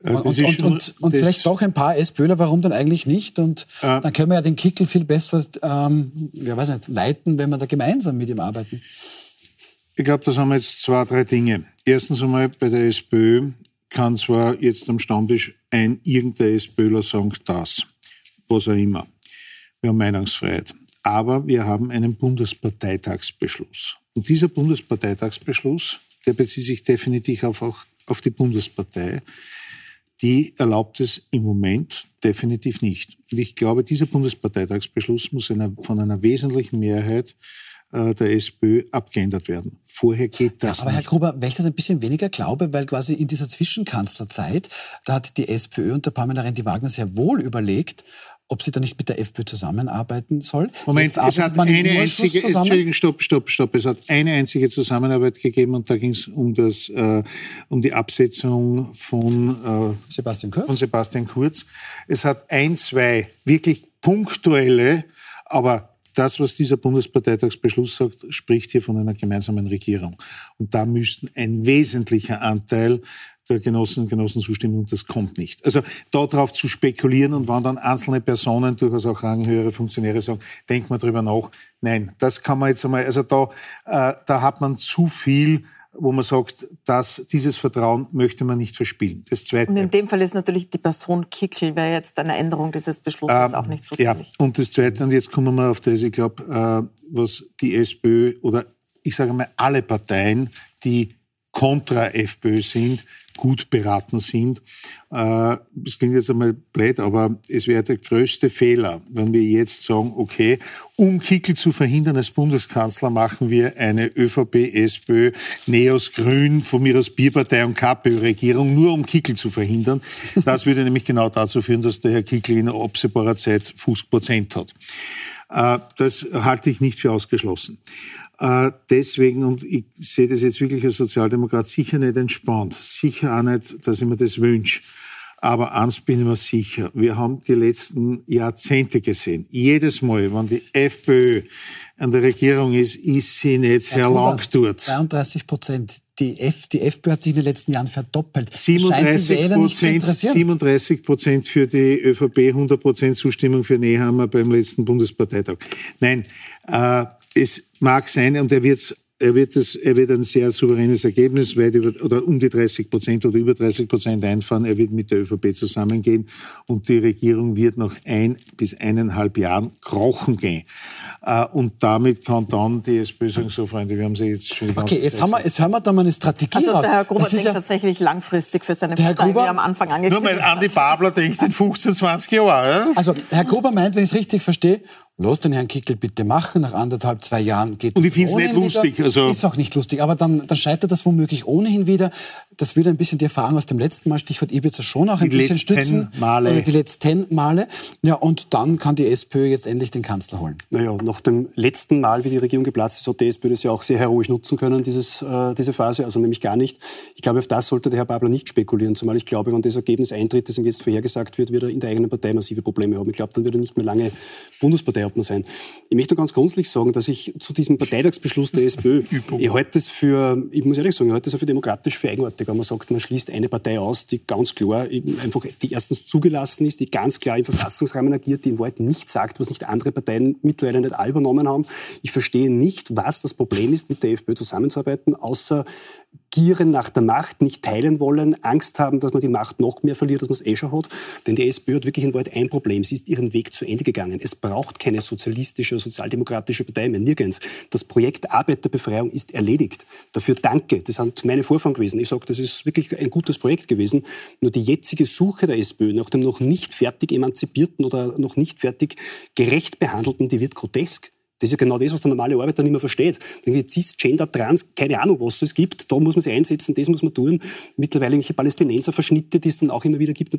Äh, und, und, und, und, und vielleicht doch ein paar SPÖler, warum dann eigentlich nicht? Und äh, dann können wir ja den Kickel viel besser, ähm, ja, weiß nicht, leiten, wenn wir da gemeinsam mit ihm arbeiten. Ich glaube, das haben wir jetzt zwei, drei Dinge. Erstens einmal bei der SPÖ kann zwar jetzt am Stammtisch ein irgendein SPÖler sagen, das, was auch immer. Wir haben Meinungsfreiheit. Aber wir haben einen Bundesparteitagsbeschluss. Und dieser Bundesparteitagsbeschluss, der bezieht sich definitiv auf, auch auf die Bundespartei, die erlaubt es im Moment definitiv nicht. Und ich glaube, dieser Bundesparteitagsbeschluss muss einer, von einer wesentlichen Mehrheit äh, der SPÖ abgeändert werden. Vorher geht das ja, aber nicht. Herr Gruber, weil ich das ein bisschen weniger glaube, weil quasi in dieser Zwischenkanzlerzeit, da hat die SPÖ unter Pamela Rendi-Wagner sehr wohl überlegt, ob sie da nicht mit der FPÖ zusammenarbeiten soll. Moment, es hat eine einzige, Entschuldigung, stopp, stopp, stopp. Es hat eine einzige Zusammenarbeit gegeben und da ging es um das, äh, um die Absetzung von, äh, Sebastian Kurz. von Sebastian Kurz. Es hat ein, zwei wirklich punktuelle, aber das, was dieser Bundesparteitagsbeschluss sagt, spricht hier von einer gemeinsamen Regierung. Und da müssten ein wesentlicher Anteil der Genossen und Genossen zustimmen und das kommt nicht. Also darauf zu spekulieren und wann dann einzelne Personen, durchaus auch ranghöhere Funktionäre sagen, denkt man drüber nach. Nein, das kann man jetzt einmal, also da, äh, da hat man zu viel wo man sagt, dass dieses Vertrauen möchte man nicht verspielen. Das Zweite. Und in dem Fall ist natürlich die Person Kickel, wäre jetzt eine Änderung dieses Beschlusses ähm, auch nicht so Ja, und das Zweite, und jetzt kommen wir auf das, ich glaube, äh, was die SPÖ oder ich sage mal alle Parteien, die kontra FPÖ sind, gut beraten sind. Äh, das klingt jetzt einmal blöd, aber es wäre der größte Fehler, wenn wir jetzt sagen, okay, um Kickel zu verhindern als Bundeskanzler machen wir eine ÖVP, SPÖ, Neos, Grün, von mir aus Bierpartei und KPÖ-Regierung, nur um Kickel zu verhindern. Das würde nämlich genau dazu führen, dass der Herr Kickel in absehbarer Zeit 50 Prozent hat. Äh, das halte ich nicht für ausgeschlossen. Äh, deswegen, und ich sehe das jetzt wirklich als Sozialdemokrat, sicher nicht entspannt. Sicher auch nicht, dass ich mir das wünsche. Aber eins bin ich mir sicher. Wir haben die letzten Jahrzehnte gesehen. Jedes Mal, wenn die FPÖ an der Regierung ist, ist sie nicht sehr ja, lang dort. 32 Prozent. Die, F, die FPÖ hat sich in den letzten Jahren verdoppelt. 37 Prozent, 37 Prozent für die ÖVP, 100 Prozent Zustimmung für Nehammer beim letzten Bundesparteitag. Nein, äh, es mag sein, und er wird er wird, das, er wird ein sehr souveränes Ergebnis, weit über, oder um die 30 Prozent oder über 30 Prozent einfahren. Er wird mit der ÖVP zusammengehen und die Regierung wird nach ein bis eineinhalb Jahren krochen gehen. Äh, und damit kann dann die SPÖ sagen, so Freunde, wir haben sie jetzt schon die ganze Okay, jetzt, haben wir, jetzt hören wir da mal eine Strategie Also raus. der Herr Gruber denkt ja, tatsächlich langfristig für seine Partei, Gruber, wie am Anfang angekündigt Nur weil Andi Babler denkt in 15, 20 Jahren. Also Herr Gruber meint, wenn ich es richtig verstehe, Lass den Herrn Kickel bitte machen. Nach anderthalb, zwei Jahren geht Und ich finde es nicht lustig. Wieder. Also ist auch nicht lustig. Aber dann, dann scheitert das womöglich ohnehin wieder. Das würde ein bisschen die Erfahrung aus dem letzten Mal, Stichwort Ibiza, schon auch ein die bisschen letzten stützen. Male. Oder die letzten Male. Ja, und dann kann die SPÖ jetzt endlich den Kanzler holen. Naja, nach dem letzten Mal, wie die Regierung geplatzt ist, hat die SPÖ das ja auch sehr heroisch nutzen können, dieses, äh, diese Phase. Also nämlich gar nicht. Ich glaube, auf das sollte der Herr Babler nicht spekulieren. Zumal ich glaube, wenn das Ergebnis eintritt, das ihm jetzt vorhergesagt wird, wird er in der eigenen Partei massive Probleme haben. Ich glaube, dann wird er nicht mehr lange Bundesparteiobmann sein. Ich möchte nur ganz grundsätzlich sagen, dass ich zu diesem Parteitagsbeschluss der SPÖ, ich halte das für, ich muss ehrlich sagen, ich halte das für demokratisch für eigenartig, wenn man sagt, man schließt eine Partei aus, die ganz klar einfach, die erstens zugelassen ist, die ganz klar im Verfassungsrahmen agiert, die in Wahrheit nicht sagt, was nicht andere Parteien mittlerweile nicht all übernommen haben. Ich verstehe nicht, was das Problem ist, mit der FPÖ zusammenzuarbeiten, außer gieren nach der Macht, nicht teilen wollen, Angst haben, dass man die Macht noch mehr verliert, als man es eh schon hat. Denn die SPÖ hat wirklich in Wahrheit ein Problem. Sie ist ihren Weg zu Ende gegangen. Es braucht keine sozialistische oder sozialdemokratische Partei mehr, nirgends. Das Projekt Arbeiterbefreiung ist erledigt. Dafür danke. Das sind meine Vorfahren gewesen. Ich sage, das ist wirklich ein gutes Projekt gewesen. Nur die jetzige Suche der SPÖ nach dem noch nicht fertig emanzipierten oder noch nicht fertig gerecht behandelten, die wird grotesk. Das ist ja genau das, was der normale Arbeiter nicht mehr versteht. Irgendwie Cis, Gender, Trans, keine Ahnung, was es gibt. Da muss man sich einsetzen, das muss man tun. Mittlerweile irgendwelche Palästinenser-Verschnitte, die es dann auch immer wieder gibt.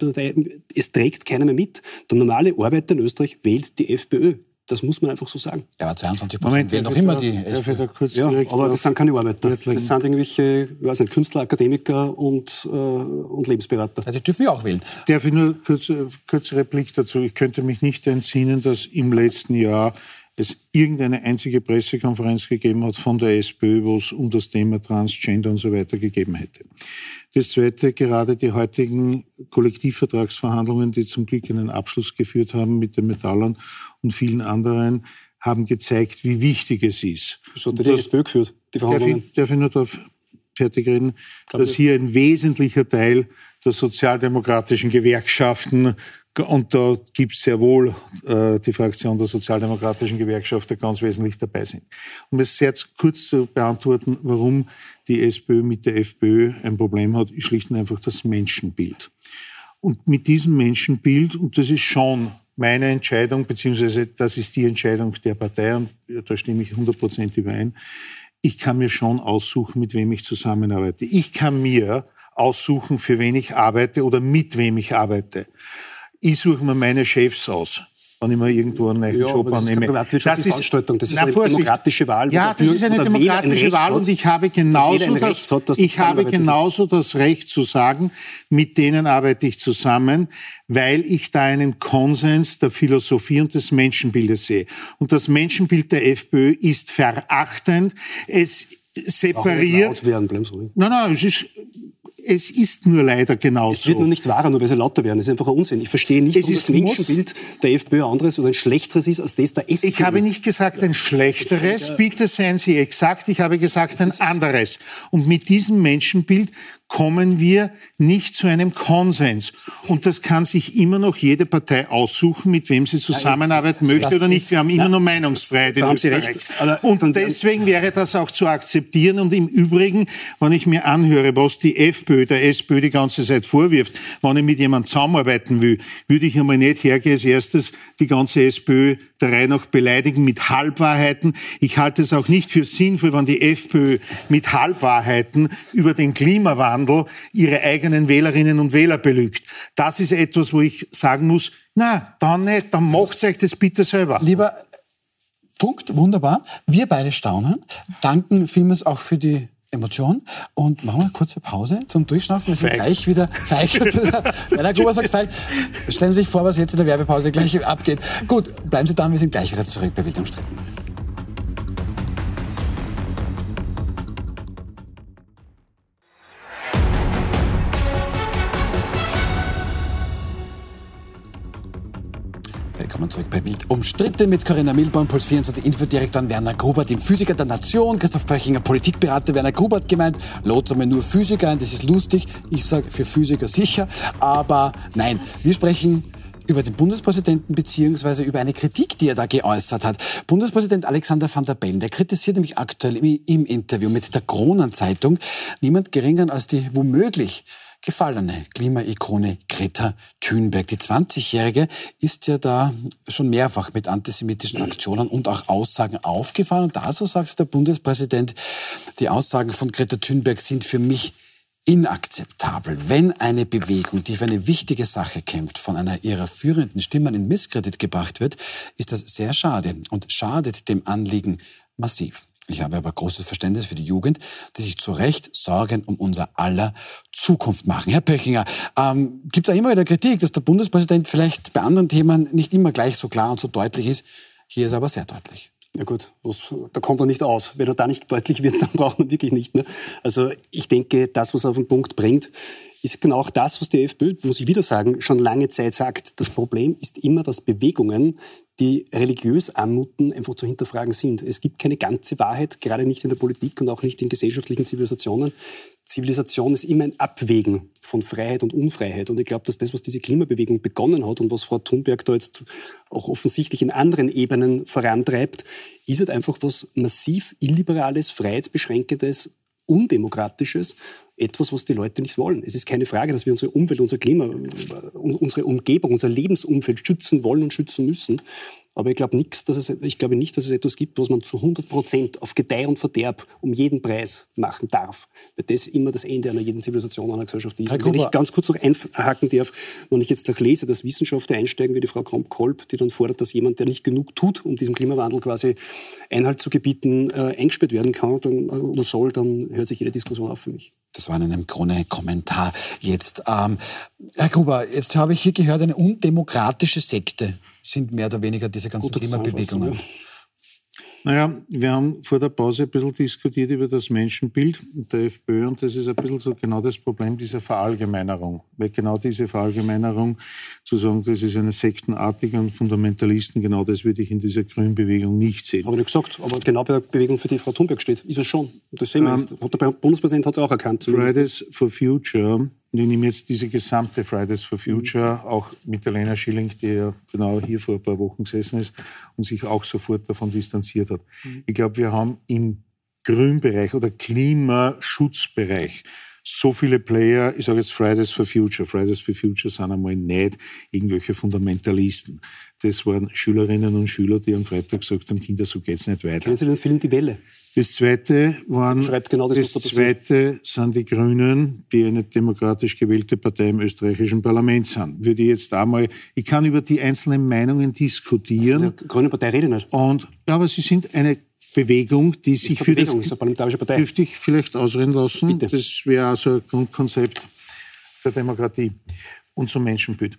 Es trägt keiner mehr mit. Der normale Arbeiter in Österreich wählt die FPÖ. Das muss man einfach so sagen. Ja, aber 22 Prozent wählen noch immer die SPÖ. Ja, aber das sind keine Arbeiter. Das sind irgendwelche, weiß nicht, Künstler, Akademiker und, äh, und Lebensberater. Ja, die dürfen ja auch wählen. Darf ich nur kurz, kurze Replik dazu? Ich könnte mich nicht entsinnen, dass im letzten Jahr es irgendeine einzige Pressekonferenz gegeben hat von der SPÖ, wo es um das Thema Transgender und so weiter gegeben hätte. Das Zweite, gerade die heutigen Kollektivvertragsverhandlungen, die zum Glück einen Abschluss geführt haben mit den Metallern und vielen anderen, haben gezeigt, wie wichtig es ist. Das hat die das, SPÖ geführt, die Verhandlungen. Darf ich, darf ich nur darauf fertig reden, dass hier ein wesentlicher Teil der sozialdemokratischen Gewerkschaften und da gibt es sehr wohl äh, die Fraktion der sozialdemokratischen Gewerkschaften ganz wesentlich dabei sind. Um es sehr kurz zu beantworten, warum die SPÖ mit der FPÖ ein Problem hat, ist schlicht und einfach das Menschenbild. Und mit diesem Menschenbild, und das ist schon meine Entscheidung, beziehungsweise das ist die Entscheidung der Partei, und da stimme ich 100% überein, ich kann mir schon aussuchen, mit wem ich zusammenarbeite. Ich kann mir aussuchen, für wen ich arbeite oder mit wem ich arbeite ich suche mir meine Chefs aus wenn ich mir irgendwo einen neuen ja, Job das annehme. Ist das ist Veranstaltung. Das ist na, eine Vorsicht. demokratische Wahl. Ja, das ist eine demokratische Wahl und ich habe genauso das, hat, das ich habe genauso das Recht zu sagen, mit denen arbeite ich zusammen, weil ich da einen Konsens der Philosophie und des Menschenbildes sehe. Und das Menschenbild der FPÖ ist verachtend. Es separiert. Werden, nein, nein, es ist es ist nur leider genauso. Es wird nur nicht wahrer, nur weil sie lauter werden. Das ist einfach ein Unsinn. Ich verstehe nicht, es warum das Menschenbild der FPÖ ein anderes oder ein schlechteres ist als das der SPÖ. Ich habe nicht gesagt ein schlechteres. Bitte seien Sie exakt. Ich habe gesagt ein anderes. Und mit diesem Menschenbild kommen wir nicht zu einem Konsens. Und das kann sich immer noch jede Partei aussuchen, mit wem sie zusammenarbeiten Nein, möchte oder nicht. Wir haben immer noch Meinungsfreiheit in Österreich. Und deswegen wäre das auch zu akzeptieren. Und im Übrigen, wenn ich mir anhöre, was die FPÖ der SPÖ die ganze Zeit vorwirft, wenn ich mit jemandem zusammenarbeiten will, würde ich einmal nicht hergehen als erstes die ganze SPÖ der Reihe nach beleidigen mit Halbwahrheiten. Ich halte es auch nicht für sinnvoll, wenn die FPÖ mit Halbwahrheiten über den Klimawandel ihre eigenen Wählerinnen und Wähler belügt. Das ist etwas, wo ich sagen muss, na, dann nicht, dann macht euch das bitte selber. Lieber Punkt, wunderbar. Wir beide staunen, danken vielmals auch für die Emotion und machen wir eine kurze Pause zum Durchschnaufen. Wir sind Feig. gleich wieder feig. Rainer Gruber sagt feig. Stellen Sie sich vor, was jetzt in der Werbepause gleich abgeht. Gut, bleiben Sie da, wir sind gleich wieder zurück bei Wild Willkommen zurück bei Wild umstritten mit Corinna Milborn, Puls 24 Infodirektor Werner Grubert, dem Physiker der Nation, Christoph Pöchinger, Politikberater Werner Grubert gemeint, lotsen wir nur Physiker ein, das ist lustig, ich sage für Physiker sicher, aber nein, wir sprechen über den Bundespräsidenten beziehungsweise über eine Kritik, die er da geäußert hat. Bundespräsident Alexander van der Bellen, der kritisiert nämlich aktuell im, Interview mit der Kronenzeitung niemand geringer als die womöglich gefallene Klimaikone Greta Thunberg. Die 20-Jährige ist ja da schon mehrfach mit antisemitischen Aktionen und auch Aussagen aufgefallen. Und dazu sagt der Bundespräsident, die Aussagen von Greta Thunberg sind für mich inakzeptabel, wenn eine Bewegung, die für eine wichtige Sache kämpft, von einer ihrer führenden Stimmen in Misskredit gebracht wird, ist das sehr schade und schadet dem Anliegen massiv. Ich habe aber großes Verständnis für die Jugend, die sich zu Recht Sorgen um unser aller Zukunft machen. Herr Pöchinger, ähm, gibt es auch immer wieder Kritik, dass der Bundespräsident vielleicht bei anderen Themen nicht immer gleich so klar und so deutlich ist. Hier ist er aber sehr deutlich. Ja gut, was, da kommt er nicht aus. Wenn er da nicht deutlich wird, dann braucht man wirklich nicht mehr. Also ich denke, das, was er auf den Punkt bringt, ist genau das, was die FPÖ, muss ich wieder sagen, schon lange Zeit sagt. Das Problem ist immer, dass Bewegungen, die religiös anmuten, einfach zu hinterfragen sind. Es gibt keine ganze Wahrheit, gerade nicht in der Politik und auch nicht in gesellschaftlichen Zivilisationen. Zivilisation ist immer ein Abwägen von Freiheit und Unfreiheit. Und ich glaube, dass das, was diese Klimabewegung begonnen hat und was Frau Thunberg da jetzt auch offensichtlich in anderen Ebenen vorantreibt, ist halt einfach was massiv illiberales, freiheitsbeschränkendes, undemokratisches, etwas, was die Leute nicht wollen. Es ist keine Frage, dass wir unsere Umwelt, unser Klima, unsere Umgebung, unser Lebensumfeld schützen wollen und schützen müssen. Aber ich glaube, nichts, dass es, ich glaube nicht, dass es etwas gibt, was man zu 100 Prozent auf Gedeih und Verderb um jeden Preis machen darf. Weil das immer das Ende einer jeden Zivilisation, einer Gesellschaft ist. Wenn ich ganz kurz noch einhaken darf, wenn ich jetzt noch lese, dass Wissenschaftler einsteigen, wie die Frau Kromp-Kolb, die dann fordert, dass jemand, der nicht genug tut, um diesem Klimawandel quasi Einhalt zu gebieten, äh, eingesperrt werden kann dann, äh, oder soll, dann hört sich jede Diskussion auf für mich. Das war in einem Krone-Kommentar jetzt. Ähm, Herr Gruber, jetzt habe ich hier gehört, eine undemokratische Sekte sind mehr oder weniger diese ganzen Klimabewegungen. Naja, wir haben vor der Pause ein bisschen diskutiert über das Menschenbild der FPÖ und das ist ein bisschen so genau das Problem dieser Verallgemeinerung. Weil genau diese Verallgemeinerung zu sagen, das ist eine sektenartige und Fundamentalisten, genau das würde ich in dieser Grünbewegung nicht sehen. Habe ich gesagt, aber genau bei der Bewegung, für die Frau Thunberg steht, ist es schon. Das sehen wir ähm, jetzt. Der Bundespräsident hat es auch erkannt. Zumindest. Fridays for Future und ich nehme jetzt diese gesamte Fridays for Future, auch mit der Lena Schilling, die ja genau hier vor ein paar Wochen gesessen ist und sich auch sofort davon distanziert hat. Mhm. Ich glaube, wir haben im Grünbereich oder Klimaschutzbereich so viele Player, ich sage jetzt Fridays for Future. Fridays for Future sind einmal nicht irgendwelche Fundamentalisten. Das waren Schülerinnen und Schüler, die am Freitag gesagt haben, Kinder, so geht's nicht weiter. Kennen Sie den Film Die Welle? Das zweite waren, genau das, das zweite sind die Grünen, die eine demokratisch gewählte Partei im österreichischen Parlament sind. Würde ich jetzt einmal, ich kann über die einzelnen Meinungen diskutieren. Die Grüne Partei rede nicht. Und, ja, aber sie sind eine Bewegung, die sich für Bewegung, das, ist eine parlamentarische Partei. dürfte ich vielleicht ausreden lassen. Bitte. Das wäre also ein Grundkonzept der Demokratie und zum Menschenbild.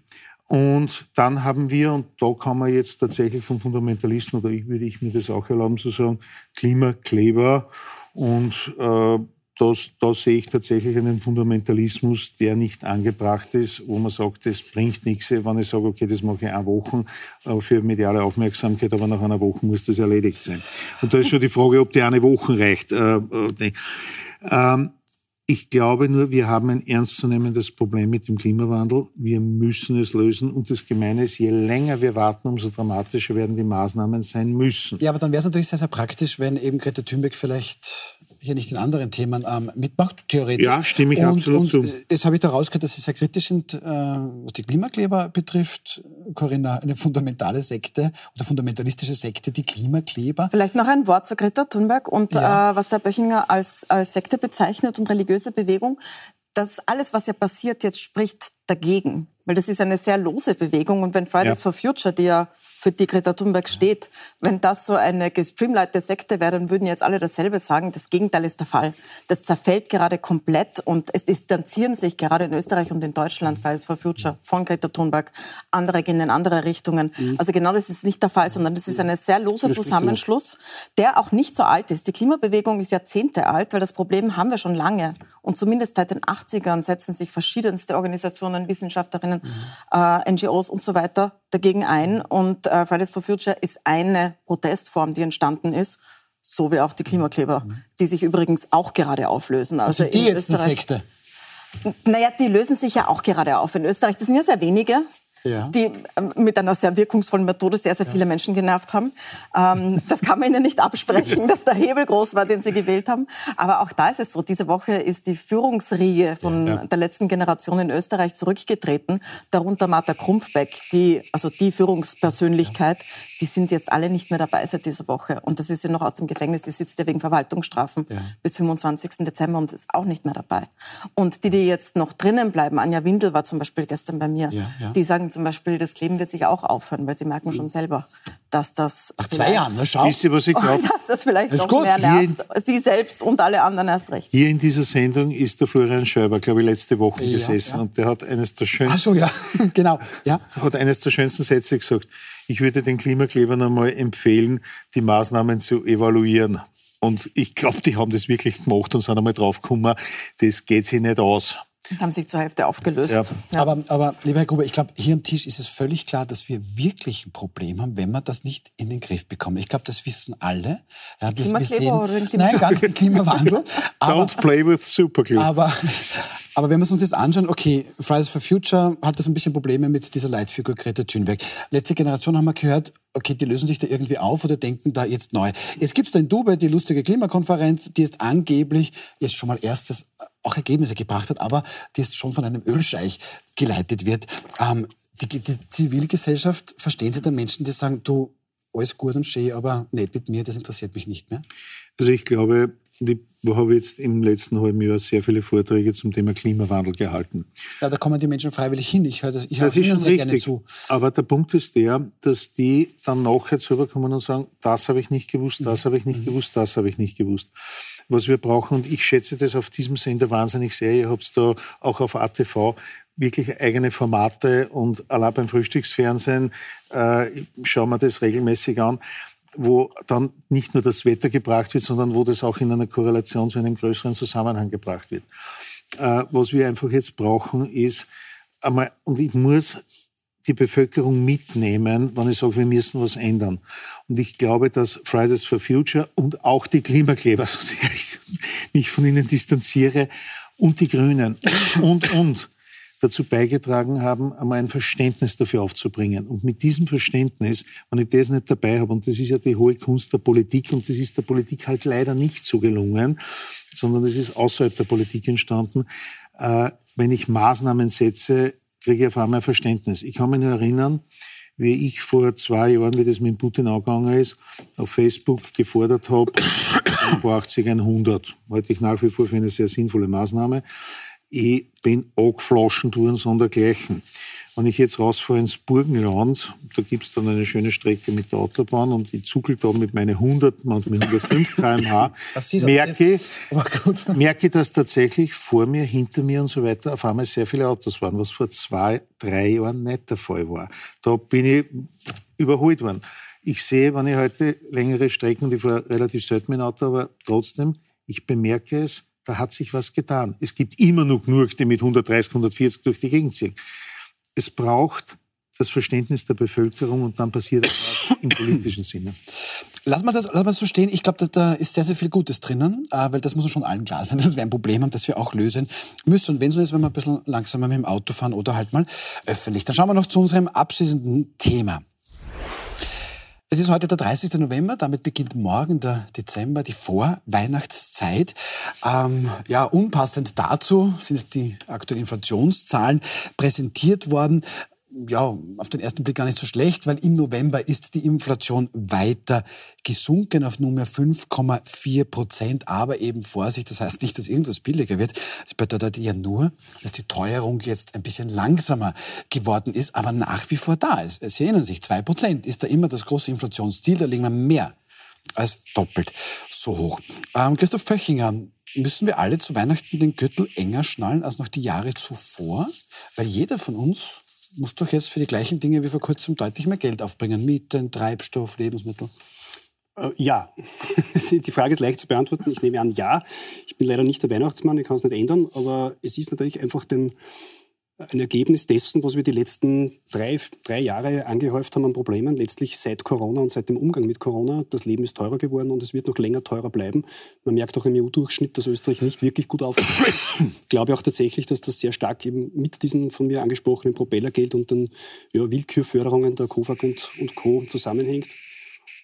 Und dann haben wir, und da kann man jetzt tatsächlich vom Fundamentalisten, oder ich würde ich mir das auch erlauben zu sagen, Klimakleber. Und äh, das, da sehe ich tatsächlich einen Fundamentalismus, der nicht angebracht ist, wo man sagt, das bringt nichts, wenn ich sage, okay, das mache ich eine Woche äh, für mediale Aufmerksamkeit, aber nach einer Woche muss das erledigt sein. Und da ist schon die Frage, ob die eine Woche reicht. Äh, äh, ähm, ich glaube nur, wir haben ein ernstzunehmendes Problem mit dem Klimawandel. Wir müssen es lösen. Und das Gemeine ist, je länger wir warten, umso dramatischer werden die Maßnahmen sein müssen. Ja, aber dann wäre es natürlich sehr, sehr praktisch, wenn eben Greta Thunberg vielleicht hier nicht in anderen Themen ähm, mitmacht, theoretisch. Ja, stimme ich und, absolut und, zu. Jetzt habe ich da rausgehört, dass Sie sehr kritisch sind, äh, was die Klimakleber betrifft. Corinna, eine fundamentale Sekte oder fundamentalistische Sekte, die Klimakleber. Vielleicht noch ein Wort zu Greta Thunberg und ja. äh, was der Böchinger als, als Sekte bezeichnet und religiöse Bewegung. Das alles, was ja passiert, jetzt spricht dagegen. Weil das ist eine sehr lose Bewegung. Und wenn Fridays ja. for Future, die ja für die Greta Thunberg steht. Wenn das so eine gestreamligte Sekte wäre, dann würden jetzt alle dasselbe sagen. Das Gegenteil ist der Fall. Das zerfällt gerade komplett und es distanzieren sich gerade in Österreich und in Deutschland Fridays for Future von Greta Thunberg. Andere gehen in andere Richtungen. Mhm. Also genau das ist nicht der Fall, sondern das ist ein sehr loser Zusammenschluss, der auch nicht so alt ist. Die Klimabewegung ist Jahrzehnte alt, weil das Problem haben wir schon lange. Und zumindest seit den 80ern setzen sich verschiedenste Organisationen, Wissenschaftlerinnen, mhm. äh, NGOs und so weiter dagegen ein. Und äh, Fridays for Future ist eine Protestform, die entstanden ist. So wie auch die Klimakleber, mhm. die sich übrigens auch gerade auflösen. Also, also die jetzt Österreich, eine Sekte? Naja, die lösen sich ja auch gerade auf in Österreich. Das sind ja sehr wenige. Ja. die ähm, mit einer sehr wirkungsvollen Methode sehr, sehr viele Menschen genervt haben. Ähm, das kann man ihnen nicht absprechen, dass der Hebel groß war, den sie gewählt haben. Aber auch da ist es so, diese Woche ist die Führungsriege von ja, ja. der letzten Generation in Österreich zurückgetreten, darunter Martha Krumpbeck, die, also die Führungspersönlichkeit, die sind jetzt alle nicht mehr dabei seit dieser Woche. Und das ist ja noch aus dem Gefängnis, die sitzt ja wegen Verwaltungsstrafen bis 25. Dezember und ist auch nicht mehr dabei. Und die, die jetzt noch drinnen bleiben, Anja Windel war zum Beispiel gestern bei mir, die sagen zum Beispiel, das Kleben wird sich auch aufhören, weil sie merken schon selber, dass das nach zwei Jahren, ne, schau. Wisst ihr, was ich glaube? Dass das vielleicht noch gut. mehr nervt. sie selbst und alle anderen erst recht. Hier in dieser Sendung ist der Florian Schäuber, glaube ich, letzte Woche ja, gesessen ja. und der hat eines der schönsten, Ach so, ja, genau, ja. hat eines der schönsten Sätze gesagt. Ich würde den Klimaklebern einmal empfehlen, die Maßnahmen zu evaluieren. Und ich glaube, die haben das wirklich gemacht und sind einmal draufgekommen, das geht sich nicht aus haben sich zur Hälfte aufgelöst. Ja. Ja. Aber, aber, lieber Herr Gruber, ich glaube, hier am Tisch ist es völlig klar, dass wir wirklich ein Problem haben, wenn wir das nicht in den Griff bekommen. Ich glaube, das wissen alle. Ja, das, wir sehen, oder den Nein, gar nicht den Klimawandel. aber, Don't play with Superglue. Aber, aber wenn wir uns jetzt anschauen, okay, Fridays for Future hat das ein bisschen Probleme mit dieser Leitfigur Greta Thunberg. Letzte Generation haben wir gehört, okay, die lösen sich da irgendwie auf oder denken da jetzt neu. Jetzt gibt es da in Dubai die lustige Klimakonferenz, die ist angeblich jetzt schon mal erstes auch Ergebnisse gebracht hat, aber die jetzt schon von einem Ölscheich geleitet wird. Ähm, die, die Zivilgesellschaft, verstehen Sie da Menschen, die sagen, du, alles gut und schön, aber nicht mit mir, das interessiert mich nicht mehr? Also ich glaube, ich habe jetzt im letzten halben Jahr sehr viele Vorträge zum Thema Klimawandel gehalten. Ja, da kommen die Menschen freiwillig hin. Ich höre das, ich höre das Ihnen sehr richtig. gerne zu. Aber der Punkt ist der, dass die dann nachher zu kommen und sagen, das habe ich nicht gewusst, das habe ich nicht mhm. gewusst, das habe ich nicht gewusst. Was wir brauchen, und ich schätze das auf diesem Sender wahnsinnig sehr, ihr habt es da auch auf ATV, wirklich eigene Formate und allein beim Frühstücksfernsehen äh, schauen wir das regelmäßig an wo dann nicht nur das Wetter gebracht wird, sondern wo das auch in einer Korrelation zu einem größeren Zusammenhang gebracht wird. Äh, was wir einfach jetzt brauchen, ist einmal, und ich muss die Bevölkerung mitnehmen, wenn ich sage, wir müssen was ändern. Und ich glaube, dass Fridays for Future und auch die Klimakleber, so sehr ich mich von ihnen distanziere, und die Grünen und, und, dazu beigetragen haben, einmal ein Verständnis dafür aufzubringen. Und mit diesem Verständnis, wenn ich das nicht dabei habe, und das ist ja die hohe Kunst der Politik, und das ist der Politik halt leider nicht so gelungen, sondern es ist außerhalb der Politik entstanden, äh, wenn ich Maßnahmen setze, kriege ich auf einmal ein Verständnis. Ich kann mich nur erinnern, wie ich vor zwei Jahren, wie das mit Putin angegangen ist, auf Facebook gefordert habe, ein paar 80, 100. Halte ich nach wie vor für eine sehr sinnvolle Maßnahme ich bin angeflaschen worden, sondergleichen. Wenn ich jetzt rausfahre ins Burgenland, da gibt's dann eine schöne Strecke mit der Autobahn und ich zuckel da mit meinen 100, manchmal 105 km/h, merke, merke, dass tatsächlich vor mir, hinter mir und so weiter auf einmal sehr viele Autos waren, was vor zwei, drei Jahren nicht der Fall war. Da bin ich überholt worden. Ich sehe, wenn ich heute längere Strecken, und ich fahre relativ selten mit dem Auto, aber trotzdem, ich bemerke es, da hat sich was getan. Es gibt immer noch die mit 130, 140 durch die Gegend ziehen. Es braucht das Verständnis der Bevölkerung und dann passiert etwas im politischen Sinne. Lass mal das, lass mal so stehen. Ich glaube, da, ist sehr, sehr viel Gutes drinnen, äh, weil das muss schon allen klar sein, dass wir ein Problem haben, das wir auch lösen müssen. Und wenn so ist, wenn wir ein bisschen langsamer mit dem Auto fahren oder halt mal öffentlich. Dann schauen wir noch zu unserem abschließenden Thema. Es ist heute der 30. November, damit beginnt morgen der Dezember, die Vorweihnachtszeit. Ähm, ja, unpassend dazu sind die aktuellen Inflationszahlen präsentiert worden ja, auf den ersten Blick gar nicht so schlecht, weil im November ist die Inflation weiter gesunken auf nunmehr 5,4 Prozent. Aber eben Vorsicht, das heißt nicht, dass irgendwas billiger wird. Das bedeutet ja nur, dass die Teuerung jetzt ein bisschen langsamer geworden ist, aber nach wie vor da ist. Sie erinnern sich, 2 Prozent ist da immer das große Inflationsziel, da liegen wir mehr als doppelt so hoch. Ähm, Christoph Pöchinger, müssen wir alle zu Weihnachten den Gürtel enger schnallen als noch die Jahre zuvor? Weil jeder von uns muss doch jetzt für die gleichen Dinge wie vor kurzem deutlich mehr Geld aufbringen. Mieten, Treibstoff, Lebensmittel. Äh, ja, die Frage ist leicht zu beantworten. Ich nehme an, ja. Ich bin leider nicht der Weihnachtsmann, ich kann es nicht ändern, aber es ist natürlich einfach den ein Ergebnis dessen, was wir die letzten drei, drei Jahre angehäuft haben an Problemen, letztlich seit Corona und seit dem Umgang mit Corona. Das Leben ist teurer geworden und es wird noch länger teurer bleiben. Man merkt auch im EU-Durchschnitt, dass Österreich nicht wirklich gut aufgeht. ich glaube auch tatsächlich, dass das sehr stark eben mit diesem von mir angesprochenen Propellergeld und den ja, Willkürförderungen der COFAG und, und Co. zusammenhängt.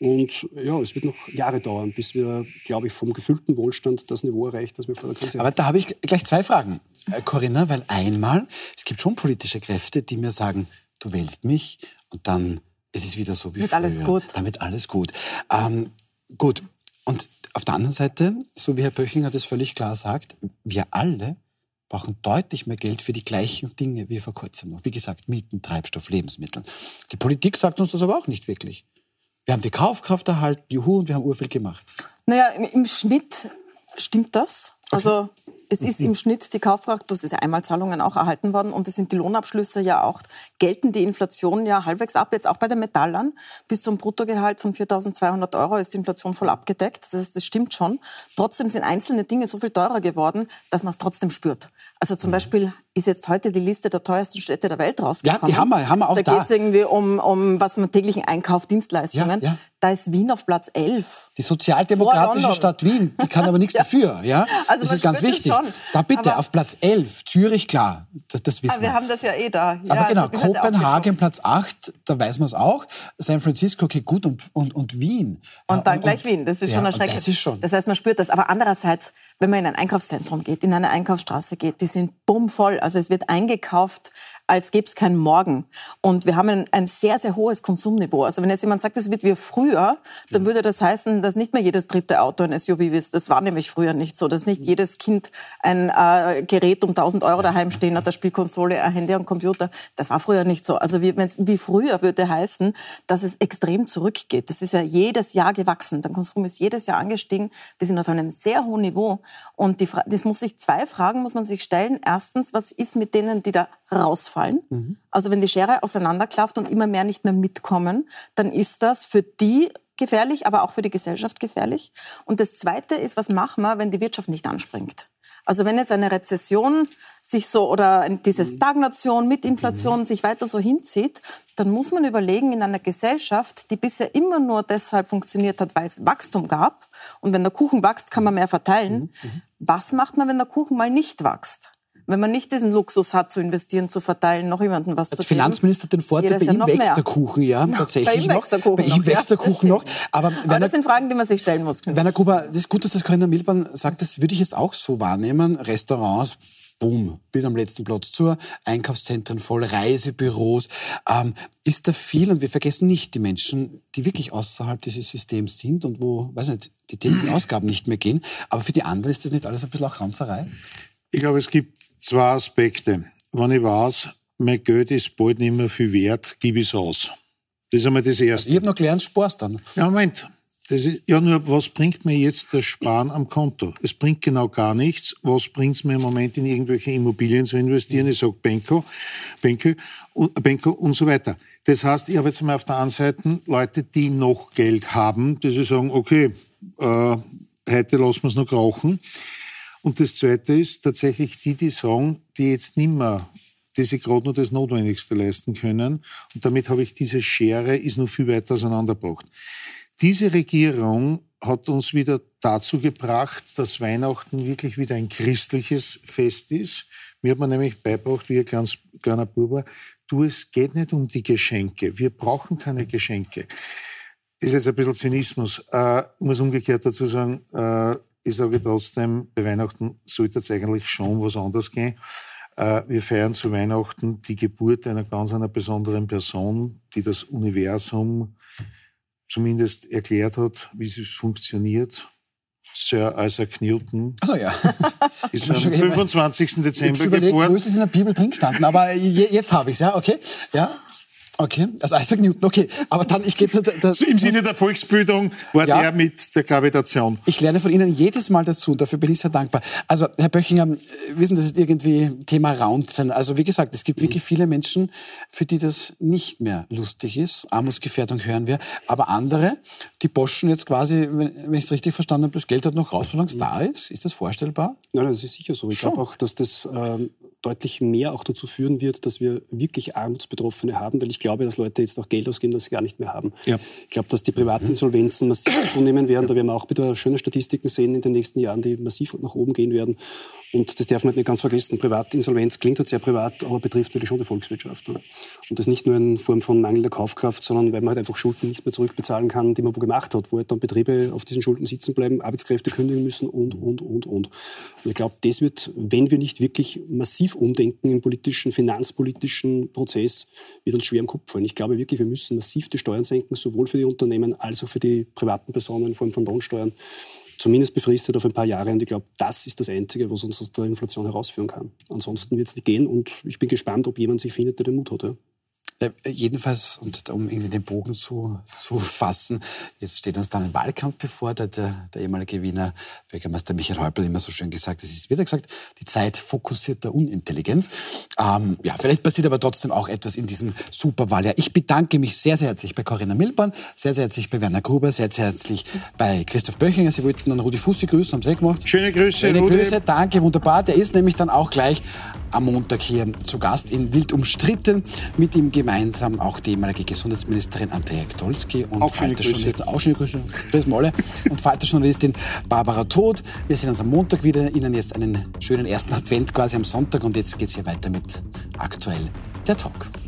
Und ja, es wird noch Jahre dauern, bis wir, glaube ich, vom gefüllten Wohlstand das Niveau erreichen, das wir vor der Krise haben. Aber da habe ich gleich zwei Fragen, äh, Corinna, weil einmal, es gibt schon politische Kräfte, die mir sagen, du wählst mich und dann ist es wieder so wie wird früher. alles gut. Damit alles gut. Ähm, gut, und auf der anderen Seite, so wie Herr Böchinger das völlig klar sagt, wir alle brauchen deutlich mehr Geld für die gleichen Dinge wie vor kurzem noch. Wie gesagt, Mieten, Treibstoff, Lebensmittel. Die Politik sagt uns das aber auch nicht wirklich. Wir haben die Kaufkraft erhalten, juhu, und wir haben urviel gemacht. Naja, im, im Schnitt stimmt das. Okay. Es ist im Schnitt die Kaufkraft, das ist ja Einmalzahlungen auch erhalten worden und es sind die Lohnabschlüsse ja auch, gelten die Inflation ja halbwegs ab, jetzt auch bei den Metallern. Bis zum Bruttogehalt von 4.200 Euro ist die Inflation voll abgedeckt. Das heißt, das stimmt schon. Trotzdem sind einzelne Dinge so viel teurer geworden, dass man es trotzdem spürt. Also zum mhm. Beispiel ist jetzt heute die Liste der teuersten Städte der Welt rausgekommen. Ja, die haben wir, haben wir auch da. Da geht es irgendwie um, um, was man täglichen Einkauft, Dienstleistungen. Ja, ja. Da ist Wien auf Platz 11. Die sozialdemokratische Stadt Wien, die kann aber nichts ja. dafür. Ja? Also das ist ganz wichtig. Da bitte, aber auf Platz 11, Zürich, klar, das, das wissen aber wir. Wir haben das ja eh da. aber genau, Kopenhagen Platz 8, da weiß man es auch. San Francisco, okay, gut, und, und, und Wien. Und dann und, gleich Wien, das ist schon erschreckend. Das ist schon. Das heißt, man spürt das. Aber andererseits, wenn man in ein Einkaufszentrum geht, in eine Einkaufsstraße geht, die sind bummvoll. Also es wird eingekauft als gäbe es keinen Morgen. Und wir haben ein, ein, sehr, sehr hohes Konsumniveau. Also wenn jetzt jemand sagt, es wird wie früher, dann würde das heißen, dass nicht mehr jedes dritte Auto ein SUV ist. Das war nämlich früher nicht so, dass nicht jedes Kind ein äh, Gerät um 1000 Euro daheim stehen hat, eine Spielkonsole, ein Handy und Computer. Das war früher nicht so. Also wie, wie früher würde heißen, dass es extrem zurückgeht. Das ist ja jedes Jahr gewachsen. Der Konsum ist jedes Jahr angestiegen. Wir sind auf einem sehr hohen Niveau. Und die, das muss sich zwei Fragen muss man sich stellen. Erstens, was ist mit denen, die da rausfallen? Ausfallen. Mhm. Also wenn die Schere auseinanderklafft und immer mehr nicht mehr mitkommen, dann ist das für die gefährlich, aber auch für die Gesellschaft gefährlich. Und das Zweite ist, was machen wir, wenn die Wirtschaft nicht anspringt? Also wenn jetzt eine Rezession sich so oder diese mhm. Stagnation mit Inflation mhm. sich weiter so hinzieht, dann muss man überlegen, in einer Gesellschaft, die bisher immer nur deshalb funktioniert hat, weil es Wachstum gab, und wenn der Kuchen wächst, kann man mehr verteilen, mhm. was macht man, wenn der Kuchen mal nicht wächst? Wenn man nicht diesen Luxus hat, zu investieren, zu verteilen, noch jemandem was Als zu geben. Finanzminister hat den Vorteil, bei ihm wächst mehr. der Kuchen, ja, no, tatsächlich bei ihm wächst der Kuchen Bei ihm wächst der Kuchen noch. Aber, Aber das sind Fragen, die man sich stellen muss. Werner Gruber, das ist gut, dass das Corinna Milban sagt, das würde ich jetzt auch so wahrnehmen. Restaurants, boom, bis am letzten Platz zur, Einkaufszentren voll, Reisebüros. Ähm, ist da viel und wir vergessen nicht die Menschen, die wirklich außerhalb dieses Systems sind und wo, weiß nicht, die täglichen Ausgaben nicht mehr gehen. Aber für die anderen ist das nicht alles ein bisschen auch Ranzerei? Ich glaube, es gibt zwei Aspekte. Wenn ich weiß, mein Geld ist bald nicht mehr viel wert, gebe ich es aus. Das ist einmal das Erste. Ich habe noch gelernt, sparst dann. Ja, Moment. Das ist, ja, nur, was bringt mir jetzt das Sparen am Konto? Es bringt genau gar nichts. Was bringt es mir im Moment in irgendwelche Immobilien zu investieren? Ich sage Benko, Benko, Benko und so weiter. Das heißt, ich habe jetzt mal auf der einen Seite Leute, die noch Geld haben, die sagen, okay, äh, heute lassen wir es noch rauchen. Und das Zweite ist tatsächlich die, die sagen, die jetzt nimmer die sich gerade nur das Notwendigste leisten können. Und damit habe ich diese Schere, ist noch viel weiter auseinandergebracht. Diese Regierung hat uns wieder dazu gebracht, dass Weihnachten wirklich wieder ein christliches Fest ist. Mir hat man nämlich beigebracht, wie ein kleines, kleiner Bub du, es geht nicht um die Geschenke. Wir brauchen keine Geschenke. Ist jetzt ein bisschen Zynismus. Äh, muss umgekehrt dazu sagen, äh, ich sage trotzdem, bei Weihnachten sollte es eigentlich schon was anderes gehen. Äh, wir feiern zu Weihnachten die Geburt einer ganz einer besonderen Person, die das Universum zumindest erklärt hat, wie es funktioniert. Sir Isaac Newton. Achso, ja. Ist am 25. Dezember geboren. Wo ist das in der Bibel drin gestanden? Aber jetzt habe ich es, ja, okay. Ja. Okay, also Isaac Newton, okay. Aber dann, ich gebe das. So Im Sinne der Volksbildung war ja, der mit der Gravitation. Ich lerne von Ihnen jedes Mal dazu und dafür bin ich sehr dankbar. Also, Herr Böchinger, wissen, das ist irgendwie Thema Raunzen. Also, wie gesagt, es gibt wirklich viele Menschen, für die das nicht mehr lustig ist. Armutsgefährdung hören wir. Aber andere, die boschen jetzt quasi, wenn ich es richtig verstanden habe, das Geld hat noch raus, solange es da ist. Ist das vorstellbar? Nein, nein, das ist sicher so. Ich glaube auch, dass das ähm, deutlich mehr auch dazu führen wird, dass wir wirklich Armutsbetroffene haben, weil ich glaube, dass Leute jetzt auch Geld ausgeben, das sie gar nicht mehr haben. Ja. Ich glaube, dass die privaten Insolvenzen massiv zunehmen werden. Da werden wir auch wieder schöne Statistiken sehen in den nächsten Jahren, die massiv nach oben gehen werden. Und das darf man nicht ganz vergessen. Privatinsolvenz klingt halt sehr privat, aber betrifft natürlich schon die Volkswirtschaft. Ne? Und das nicht nur in Form von mangelnder Kaufkraft, sondern weil man halt einfach Schulden nicht mehr zurückbezahlen kann, die man wo gemacht hat, wo halt dann Betriebe auf diesen Schulden sitzen bleiben, Arbeitskräfte kündigen müssen und, und, und, und. Und ich glaube, das wird, wenn wir nicht wirklich massiv umdenken im politischen, finanzpolitischen Prozess, wird uns schwer im Kopf fallen. Ich glaube wirklich, wir müssen massiv die Steuern senken, sowohl für die Unternehmen als auch für die privaten Personen, in Form von Lohnsteuern zumindest befristet auf ein paar Jahre. Und ich glaube, das ist das Einzige, was uns aus der Inflation herausführen kann. Ansonsten wird es nicht gehen und ich bin gespannt, ob jemand sich findet, der den Mut hat. Ja. Ja, jedenfalls, und um irgendwie den Bogen zu, zu fassen, jetzt steht uns dann ein Wahlkampf bevor, der, der, der ehemalige Wiener Bürgermeister Michael Häupl immer so schön gesagt, es ist, wird er gesagt, die Zeit fokussierter Unintelligenz. Ähm, ja, vielleicht passiert aber trotzdem auch etwas in diesem Superwahljahr. Ich bedanke mich sehr, sehr herzlich bei Corinna Milborn, sehr, sehr herzlich bei Werner Gruber, sehr, sehr herzlich bei Christoph Böchinger. Sie wollten dann Rudi Fussi grüßen, haben Sie eh gemacht. Schöne Grüße, Schöne Rudi. Grüße, danke, wunderbar. Der ist nämlich dann auch gleich am Montag hier zu Gast in Wild umstritten. Mit ihm gemeinsam auch die ehemalige Gesundheitsministerin Andrea Gdolski und auch Grüße. Auch schöne Grüße. Das alle. und Falterjournalistin Barbara Todt. Wir sehen uns am Montag wieder. Ihnen jetzt einen schönen ersten Advent quasi am Sonntag und jetzt geht es hier weiter mit aktuell der Talk.